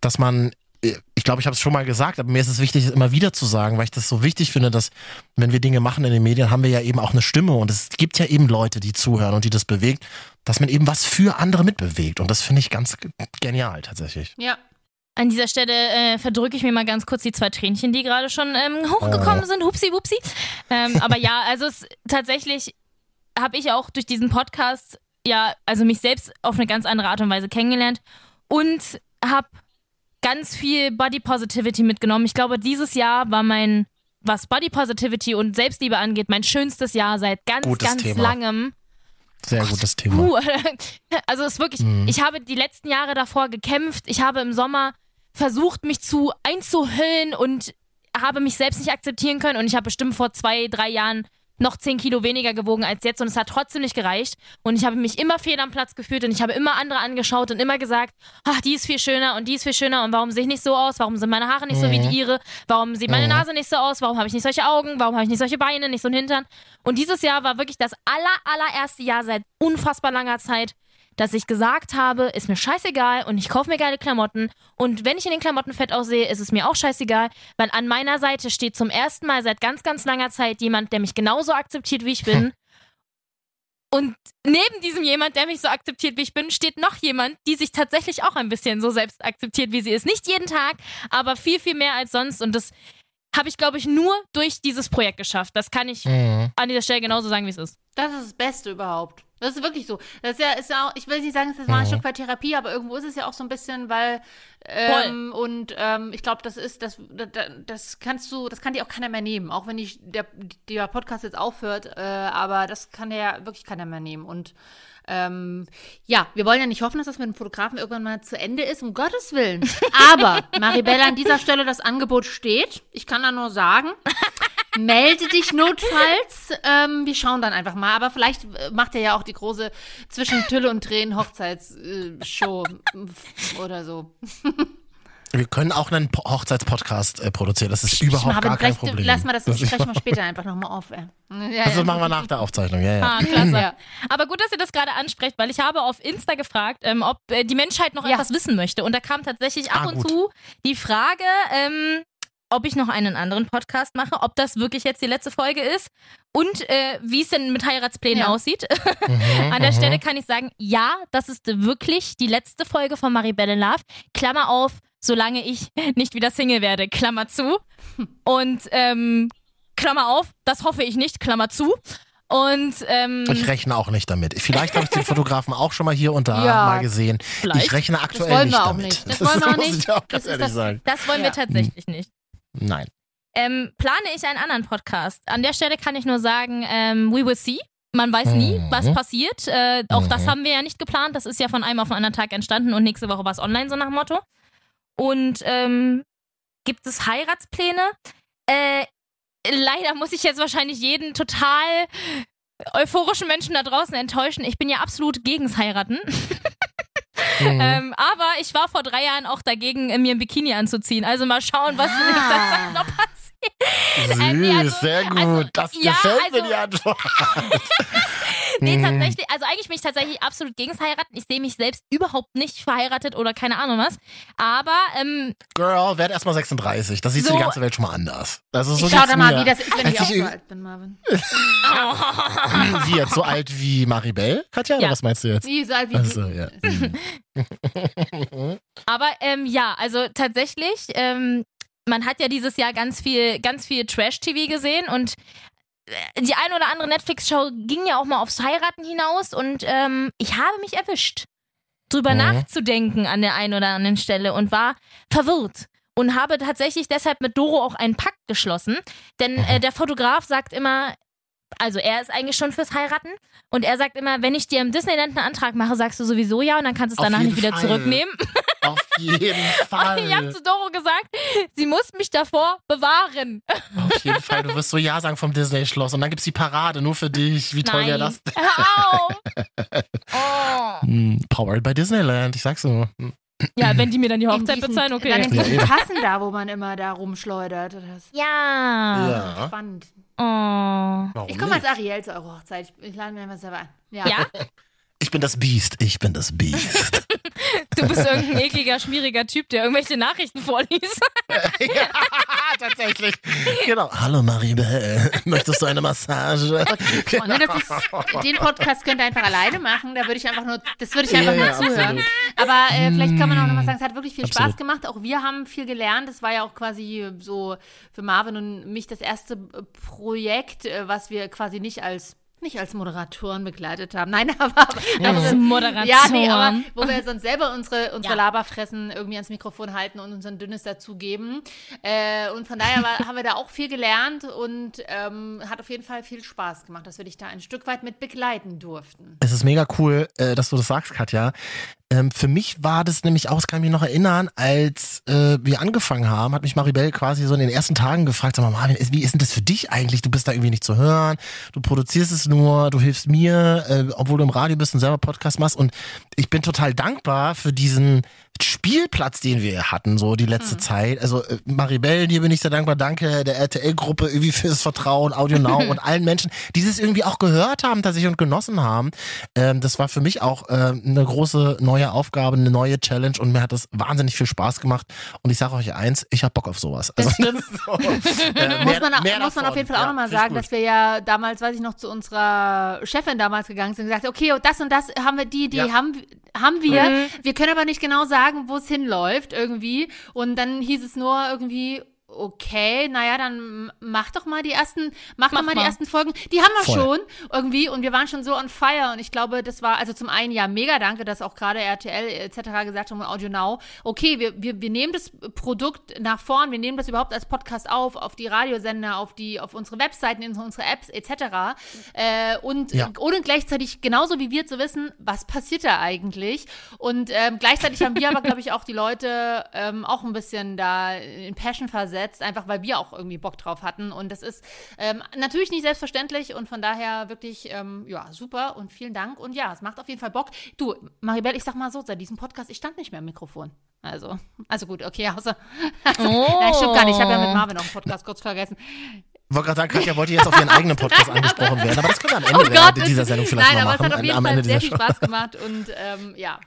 dass man, ich glaube, ich habe es schon mal gesagt, aber mir ist es wichtig, es immer wieder zu sagen, weil ich das so wichtig finde, dass wenn wir Dinge machen in den Medien, haben wir ja eben auch eine Stimme und es gibt ja eben Leute, die zuhören und die das bewegt, dass man eben was für andere mitbewegt. Und das finde ich ganz ge- genial tatsächlich. Ja. An dieser Stelle äh, verdrücke ich mir mal ganz kurz die zwei Tränchen, die gerade schon ähm, hochgekommen Oh. sind. Hupsi, wupsi. Ähm, aber ja, also es, tatsächlich habe ich auch durch diesen Podcast ja, also mich selbst auf eine ganz andere Art und Weise kennengelernt und habe ganz viel Body Positivity mitgenommen. Ich glaube, dieses Jahr war mein, was Body Positivity und Selbstliebe angeht, mein schönstes Jahr seit ganz, Gutes ganz Thema. langem. Sehr gutes Thema. Puh. Also es ist wirklich, Mhm. ich habe die letzten Jahre davor gekämpft. Ich habe im Sommer versucht, mich zu einzuhüllen und habe mich selbst nicht akzeptieren können. Und ich habe bestimmt vor zwei, drei Jahren noch 10 Kilo weniger gewogen als jetzt und es hat trotzdem nicht gereicht. Und ich habe mich immer fehl am Platz gefühlt und ich habe immer andere angeschaut und immer gesagt, ach, die ist viel schöner und die ist viel schöner und warum sehe ich nicht so aus? Warum sind meine Haare nicht so wie die ihre? Warum sieht meine Nase nicht so aus? Warum habe ich nicht solche Augen? Warum habe ich nicht solche Beine, nicht so einen Hintern? Und dieses Jahr war wirklich das aller, allererste Jahr seit unfassbar langer Zeit, dass ich gesagt habe, ist mir scheißegal und ich kaufe mir geile Klamotten und wenn ich in den Klamotten fett aussehe, ist es mir auch scheißegal, weil an meiner Seite steht zum ersten Mal seit ganz, ganz langer Zeit jemand, der mich genauso akzeptiert, wie ich bin. Und neben diesem jemand, der mich so akzeptiert, wie ich bin, steht noch jemand, die sich tatsächlich auch ein bisschen so selbst akzeptiert, wie sie ist. Nicht jeden Tag, aber viel, viel mehr als sonst. Und das habe ich, glaube ich, nur durch dieses Projekt geschafft. Das kann ich Mhm. an dieser Stelle genauso sagen, wie es ist. Das ist das Beste überhaupt. Das ist wirklich so. Das ist ja, ist ja auch, ich will nicht sagen, es ist mal ein Mhm. Stück weit Therapie, aber irgendwo ist es ja auch so ein bisschen, weil ähm, und ähm, ich glaube, das ist, das, das, das kannst du, das kann dir auch keiner mehr nehmen, auch wenn die, der, der Podcast jetzt aufhört, äh, aber das kann der wirklich keiner mehr nehmen. Und ähm, ja, wir wollen ja nicht hoffen, dass das mit dem Fotografen irgendwann mal zu Ende ist, um Gottes Willen. Aber, Maribella, an dieser Stelle das Angebot steht. Ich kann da nur sagen, melde dich notfalls. Ähm, wir schauen dann einfach mal. Aber vielleicht äh, macht er ja auch die große zwischen Tülle und Tränen Hochzeitsshow oder so. Wir können auch einen Po- Hochzeitspodcast äh, produzieren. Das ist überhaupt gar kein Problem. Lass mal das, das sprechen wir später einfach nochmal auf. Ey. Ja, also ja. machen wir nach der Aufzeichnung. Ja, ja. Ah, klasse. Ja. Aber gut, dass ihr das gerade ansprecht, weil ich habe auf Insta gefragt, ähm, ob äh, die Menschheit noch Ja. etwas wissen möchte. Und da kam tatsächlich ab Ah, und gut. zu die Frage, ähm, ob ich noch einen anderen Podcast mache, ob das wirklich jetzt die letzte Folge ist und äh, wie es denn mit Heiratsplänen Ja. aussieht. Mhm, An der mhm. Stelle kann ich sagen, ja, das ist wirklich die letzte Folge von Maribel in Love. Klammer auf, solange ich nicht wieder Single werde, Klammer zu. Und ähm, Klammer auf, das hoffe ich nicht, Klammer zu. Und ähm, Ich rechne auch nicht damit. Vielleicht habe ich den Fotografen auch schon mal hier und da Ja, mal gesehen. vielleicht. Ich rechne aktuell nicht damit. nicht. Das wollen wir auch nicht. auch Das wollen wir tatsächlich nicht. Nein. Ähm, plane ich einen anderen Podcast. An der Stelle kann ich nur sagen, ähm, we will see. Man weiß nie, Mhm. was passiert. Äh, auch das Mhm. haben wir ja nicht geplant. Das ist ja von einem auf den anderen Tag entstanden und nächste Woche war es online, so nach dem Motto. Und ähm, gibt es Heiratspläne? Äh, leider muss ich jetzt wahrscheinlich jeden total euphorischen Menschen da draußen enttäuschen. Ich bin ja absolut gegens Heiraten. Mhm. Ähm, aber ich war vor drei Jahren auch dagegen, äh, mir ein Bikini anzuziehen. Also mal schauen, was nächster Zeit noch passiert. Süß, äh, nee, also- sehr gut. also, das ja, gefällt mir also- die Antwort. Nee, Mhm. tatsächlich, also eigentlich bin ich tatsächlich absolut gegens Heiraten. Ich sehe mich selbst überhaupt nicht verheiratet oder keine Ahnung was. Aber ähm, Girl, werd erst mal 36. Das siehst du So- die ganze Welt schon mal anders. Das ist so Ich schau da mal, wie das ist, wenn ich auch ich- so alt bin, Marvin. Wie jetzt? So alt wie Maribel, Katja? Oder Ja. was meinst du jetzt? Wie so alt wie Also, du. ja. Aber ähm, ja, also tatsächlich, ähm, man hat ja dieses Jahr ganz viel, ganz viel Trash-TV gesehen und die ein oder andere Netflix-Show ging ja auch mal aufs Heiraten hinaus und ähm, ich habe mich erwischt, drüber Mhm. nachzudenken an der einen oder anderen Stelle und war verwirrt. Und habe tatsächlich deshalb mit Doro auch einen Pakt geschlossen. Denn äh, der Fotograf sagt immer, also er ist eigentlich schon fürs Heiraten und er sagt immer, wenn ich dir im Disneyland einen Antrag mache, sagst du sowieso ja und dann kannst du es danach nicht wieder Fall. zurücknehmen. Auf jeden Fall. Ich habe zu Doro gesagt, sie muss mich davor bewahren. Auf jeden Fall. Du wirst so Ja sagen vom Disney-Schloss und dann gibt's die Parade nur für dich. Wie toll wäre das? Hör auf. Oh. Hm, Powered by Disneyland, ich sag's so. Ja, wenn die mir dann die In Hochzeit diesen- bezahlen, Dann okay. in Ja, diesen. Tassen da, wo man immer da rumschleudert. Das Ja. Ja. spannend. Oh. Warum Ich komme als? Ariel zu eurer Hochzeit. Ich, ich lade mir einfach selber ein. Ja. Ja? Ich bin das Biest. Ich bin das Biest. Du bist irgendein ekliger, schmieriger Typ, der irgendwelche Nachrichten vorliest. ja, tatsächlich. Genau. Hallo Maribel, möchtest du eine Massage? Das ist, den Podcast könnt ihr einfach alleine machen. Da würde ich einfach nur, das würde ich Ja, einfach nur ja, zuhören. absolut. Aber äh, vielleicht kann man auch nochmal sagen, es hat wirklich viel Absolut. Spaß gemacht. Auch wir haben viel gelernt. Es war ja auch quasi so für Marvin und mich das erste Projekt, äh, was wir quasi nicht als nicht als Moderatoren begleitet haben. Nein, aber, Als Moderatoren. ja, nee, aber wo wir sonst selber unsere, unsere Ja. Laberfressen irgendwie ans Mikrofon halten und unseren Dünnes dazugeben. Äh, und von daher war, haben wir da auch viel gelernt und ähm, hat auf jeden Fall viel Spaß gemacht, dass wir dich da ein Stück weit mit begleiten durften. Es ist mega cool, äh, dass du das sagst, Katja. Ähm, für mich war das nämlich auch, das kann ich mich noch erinnern, als äh, wir angefangen haben, hat mich Maribel quasi so in den ersten Tagen gefragt, sag mal, Marvin, wie ist denn das für dich eigentlich? Du bist da irgendwie nicht zu hören, du produzierst es nur, du hilfst mir, äh, obwohl du im Radio bist und selber Podcast machst und ich bin total dankbar für diesen Spielplatz, den wir hatten, so die letzte mhm. Zeit. Also äh, Maribel, dir bin ich sehr dankbar. Danke der RTL-Gruppe irgendwie fürs Vertrauen, Audio Now und allen Menschen, die es irgendwie auch gehört haben, tatsächlich und genossen haben. Ähm, das war für mich auch äh, eine große neue Aufgabe, eine neue Challenge und mir hat das wahnsinnig viel Spaß gemacht. Und ich sage euch eins, ich habe Bock auf sowas. Also, das stimmt. so, äh, muss man, muss man auf jeden Fall auch ja, nochmal sagen, dass wir ja damals, weiß ich noch, zu unserer Chefin damals gegangen sind und gesagt, okay, das und das haben wir, die, die ja. haben, haben wir. Mhm. Wir können aber nicht genau sagen, sagen, wo es hinläuft irgendwie. Und dann hieß es nur irgendwie, okay, naja, dann mach doch mal die ersten, mach, mach doch mal, mal, die ersten Folgen. Die haben wir Voll. schon irgendwie und wir waren schon so on fire und ich glaube, das war also zum einen ja mega danke, dass auch gerade RTL etc. gesagt haben, Audio Now, okay, wir, wir, wir nehmen das Produkt nach vorn, wir nehmen das überhaupt als Podcast auf, auf die Radiosender, auf die, auf unsere Webseiten, in unsere Apps etc. Äh, und ja. ohne gleichzeitig genauso wie wir zu wissen, was passiert da eigentlich und ähm, gleichzeitig haben wir aber, glaube ich, auch die Leute ähm, auch ein bisschen da in Passion versetzt umgesetzt, einfach weil wir auch irgendwie Bock drauf hatten. Und das ist ähm, natürlich nicht selbstverständlich und von daher wirklich, ähm, ja, super und vielen Dank. Und ja, es macht auf jeden Fall Bock. Du, Maribel, ich sag mal so, seit diesem Podcast, ich stand nicht mehr im Mikrofon. Also, also gut, okay, außer. Also, oh. Nein, stimmt gar nicht. Ich habe ja mit Marvin noch einen Podcast kurz vergessen. Ich wollte gerade sagen, Katja wollte jetzt auf ihren eigenen Podcast angesprochen werden, aber das können wir am Ende oh Gott, dieser Sendung vielleicht nein, mal machen. Nein, aber es hat auf jeden Fall sehr viel Spaß gemacht und ähm, ja,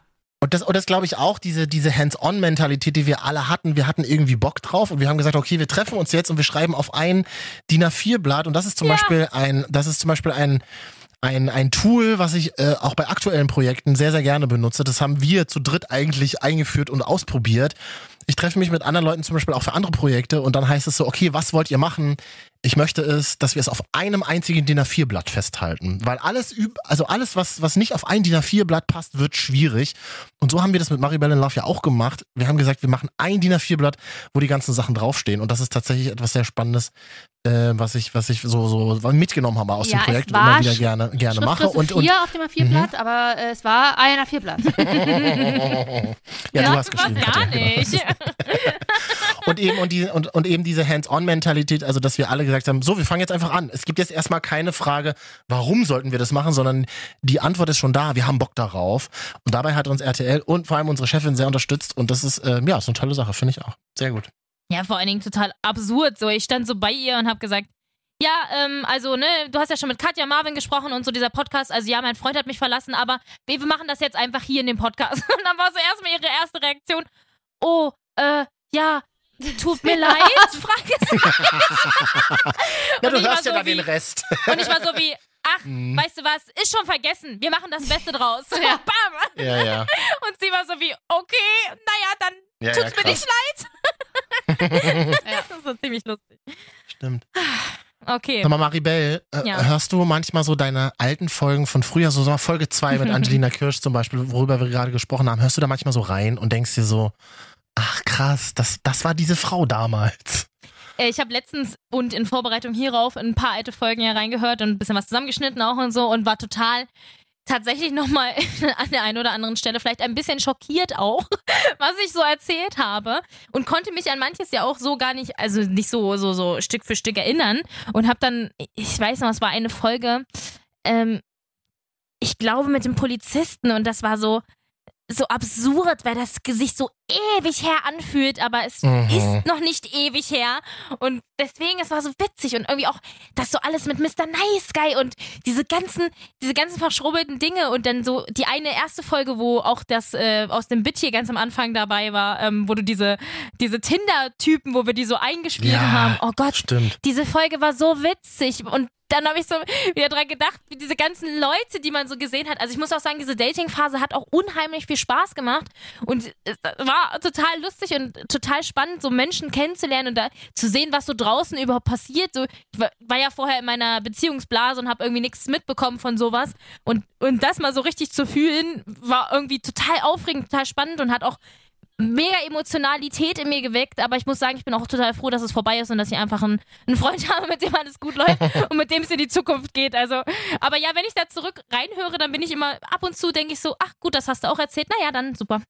und das, und das glaube ich auch, diese, diese Hands-on-Mentalität, die wir alle hatten. Wir hatten irgendwie Bock drauf und wir haben gesagt, okay, wir treffen uns jetzt und wir schreiben auf ein DIN A4-Blatt. Und das ist zum ja. Beispiel ein, das ist zum Beispiel ein, ein, ein Tool, was ich äh, auch bei aktuellen Projekten sehr, sehr gerne benutze. Das haben wir zu dritt eigentlich eingeführt und ausprobiert. Ich treffe mich mit anderen Leuten zum Beispiel auch für andere Projekte und dann heißt es so, okay, was wollt ihr machen? Ich möchte es, dass wir es auf einem einzigen DIN A4-Blatt festhalten. Weil alles, also alles, was, was nicht auf ein DIN A4-Blatt passt, wird schwierig. Und so haben wir das mit Maribel in Love ja auch gemacht. Wir haben gesagt, wir machen ein DIN A4-Blatt, wo die ganzen Sachen draufstehen. Und das ist tatsächlich etwas sehr Spannendes, äh, was ich, was ich so, so mitgenommen habe aus ja, dem Projekt und immer wieder gerne, gerne mache. Und, und auf dem A4-Blatt, mhm. aber äh, es war ein A4-Blatt. ja, ja, du hast geschrieben. Gar nicht. und eben und, die, und, und eben diese Hands-on-Mentalität, also dass wir alle gesagt haben, so, wir fangen jetzt einfach an. Es gibt jetzt erstmal keine Frage, warum sollten wir das machen, sondern die Antwort ist schon da, wir haben Bock darauf. Und dabei hat uns RTL und vor allem unsere Chefin sehr unterstützt und das ist, äh, ja, so eine tolle Sache, finde ich auch. Sehr gut. Ja, vor allen Dingen total absurd. So, ich stand so bei ihr und habe gesagt, ja, ähm, also, ne, du hast ja schon mit Katja Marvin gesprochen und so dieser Podcast. Also, ja, mein Freund hat mich verlassen, aber wir machen das jetzt einfach hier in dem Podcast. Und dann war so erstmal ihre erste Reaktion: Oh, äh, ja, tut mir leid, Fragezeichen. ja, du hörst ja so dann den Rest. Und ich war so wie, ach, mhm. weißt du was, ist schon vergessen, wir machen das Beste draus. Ja. Bam. Ja, ja. Und sie war so wie, okay, naja, dann ja, tut's ja, mir nicht leid. ja. Das ist so ziemlich lustig. Stimmt. Okay. Sag mal, Maribel, äh, ja. hörst du manchmal so deine alten Folgen von früher, so Folge 2 mit Angelina Kirsch zum Beispiel, worüber wir gerade gesprochen haben, hörst du da manchmal so rein und denkst dir so, Ach krass, das, das war diese Frau damals. Äh, ich habe letztens und in Vorbereitung hierauf ein paar alte Folgen ja reingehört und ein bisschen was zusammengeschnitten auch und so und war total tatsächlich nochmal an der einen oder anderen Stelle vielleicht ein bisschen schockiert auch, was ich so erzählt habe und konnte mich an manches ja auch so gar nicht, also nicht so, so, so Stück für Stück erinnern und habe dann, ich weiß noch, es war eine Folge, ähm, ich glaube mit dem Polizisten und das war so, so absurd, weil das Gesicht so ewig her anfühlt, aber es mhm. ist noch nicht ewig her. Und deswegen, es war so witzig und irgendwie auch das so alles mit Mr. Nice Guy und diese ganzen, diese ganzen verschrubbelten Dinge und dann so die eine erste Folge, wo auch das äh, aus dem Bit hier ganz am Anfang dabei war, ähm, wo du diese, diese Tinder-Typen, wo wir die so eingespielt ja, haben. Oh Gott, stimmt. diese Folge war so witzig und dann habe ich so wieder dran gedacht, wie diese ganzen Leute, die man so gesehen hat. Also ich muss auch sagen, diese Dating-Phase hat auch unheimlich viel Spaß gemacht und war total lustig und total spannend, so Menschen kennenzulernen und da zu sehen, was so draußen überhaupt passiert. So, ich war, war ja vorher in meiner Beziehungsblase und habe irgendwie nichts mitbekommen von sowas und, und das mal so richtig zu fühlen, war irgendwie total aufregend, total spannend und hat auch mega Emotionalität in mir geweckt, aber ich muss sagen, ich bin auch total froh, dass es vorbei ist und dass ich einfach einen, einen Freund habe, mit dem alles gut läuft und mit dem es in die Zukunft geht. Also, aber ja, wenn ich da zurück reinhöre, dann bin ich immer ab und zu denke ich so, ach gut, das hast du auch erzählt. Naja, dann super.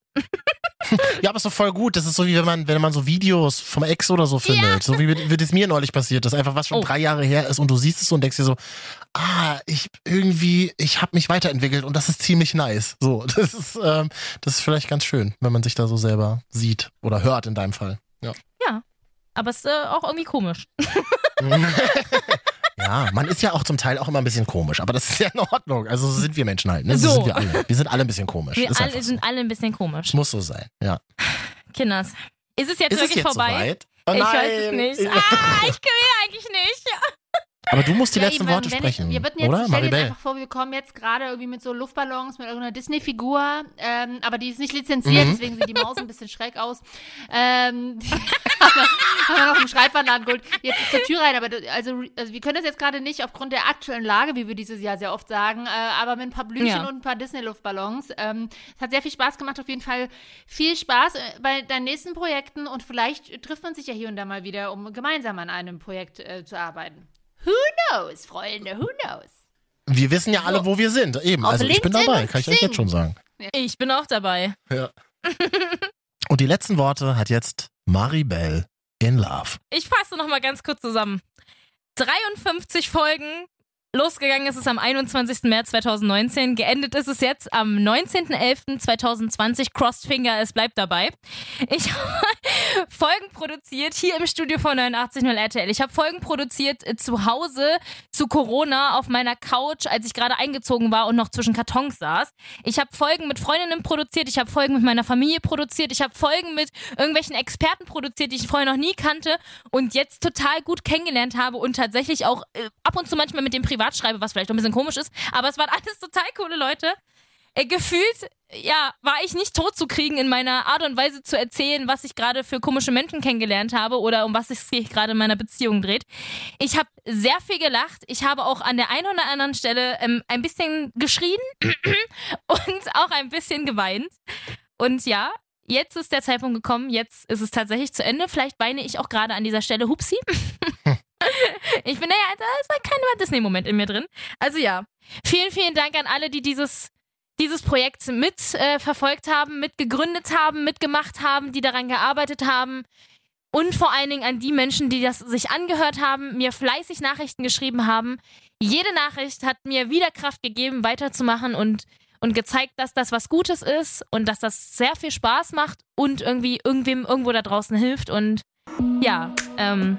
Ja, aber ist doch voll gut. Das ist so wie wenn man, wenn man so Videos vom Ex oder so findet. Ja. So wie wie das mir neulich passiert ist. Einfach was schon Oh. drei Jahre her ist und du siehst es so und denkst dir so, ah, ich irgendwie, ich habe mich weiterentwickelt und das ist ziemlich nice. So, das ist, ähm, das ist vielleicht ganz schön, wenn man sich da so selber sieht oder hört in deinem Fall. Ja. Aber es ist äh, auch irgendwie komisch. Ja, man ist ja auch zum Teil auch immer ein bisschen komisch, aber das ist ja in Ordnung. Also so sind wir Menschen halt, ne? So, So. sind wir alle. Wir sind alle ein bisschen komisch. Wir alle so. sind alle ein bisschen komisch. Es muss so sein, ja. Kinders. Ist es jetzt Ist es wirklich jetzt vorbei? soweit? Oh ich weiß es nicht. Ah, ich will eigentlich nicht. Aber du musst die Ja, letzten eben, Worte sprechen, Ich, wir würden jetzt, oder, stell dir einfach vor, wir kommen jetzt gerade irgendwie mit so Luftballons mit irgendeiner Disney-Figur, ähm, aber die ist nicht lizenziert, Mhm. deswegen sieht die Maus ein bisschen schräg aus. Ähm, haben wir- noch im Schreibwarenladen geholt. Jetzt zur Tür rein, aber das- also, also wir können das jetzt gerade nicht aufgrund der aktuellen Lage, wie wir dieses Jahr sehr oft sagen, äh, aber mit ein paar Blümchen Ja. und ein paar Disney-Luftballons. Ähm, es hat sehr viel Spaß gemacht, auf jeden Fall viel Spaß äh, bei deinen nächsten Projekten und vielleicht trifft man sich ja hier und da mal wieder, um gemeinsam an einem Projekt äh, zu arbeiten. Who knows, Freunde, who knows? Wir wissen ja alle, wo wir sind. Eben, Auf also ich bin LinkedIn dabei, kann ich euch jetzt schon sagen. Ich bin auch dabei. Ja. Und die letzten Worte hat jetzt Maribel in Love. Ich fasse noch mal ganz kurz zusammen. 53 Folgen. Losgegangen ist es am 21. März 2019. Geendet ist es jetzt am 19.11.2020. Crossed Finger, es bleibt dabei. Ich habe Folgen produziert hier im Studio von 89.0 RTL. Ich habe Folgen produziert äh, zu Hause zu Corona auf meiner Couch, als ich gerade eingezogen war und noch zwischen Kartons saß. Ich habe Folgen mit Freundinnen produziert. Ich habe Folgen mit meiner Familie produziert. Ich habe Folgen mit irgendwelchen Experten produziert, die ich vorher noch nie kannte und jetzt total gut kennengelernt habe und tatsächlich auch äh, ab und zu manchmal mit dem privat schreibe, was vielleicht ein bisschen komisch ist. Aber es waren alles total coole Leute. Äh, gefühlt, ja, war ich nicht tot zu kriegen in meiner Art und Weise zu erzählen, was ich gerade für komische Menschen kennengelernt habe oder um was sich gerade in meiner Beziehung dreht. Ich habe sehr viel gelacht. Ich habe auch an der einen oder anderen Stelle ähm, ein bisschen geschrien und auch ein bisschen geweint. Und ja, jetzt ist der Zeitpunkt gekommen. Jetzt ist es tatsächlich zu Ende. Vielleicht weine ich auch gerade an dieser Stelle. Hupsi. ich bin, naja, da ist halt kein Disney-Moment in mir drin. Also ja, vielen, vielen Dank an alle, die dieses dieses Projekt mit äh, haben, mit gegründet haben, mitgemacht haben, die daran gearbeitet haben und vor allen Dingen an die Menschen, die das sich angehört haben, mir fleißig Nachrichten geschrieben haben. Jede Nachricht hat mir wieder Kraft gegeben, weiterzumachen und und gezeigt, dass das was Gutes ist und dass das sehr viel Spaß macht und irgendwie irgendwem irgendwo da draußen hilft und ja, ähm,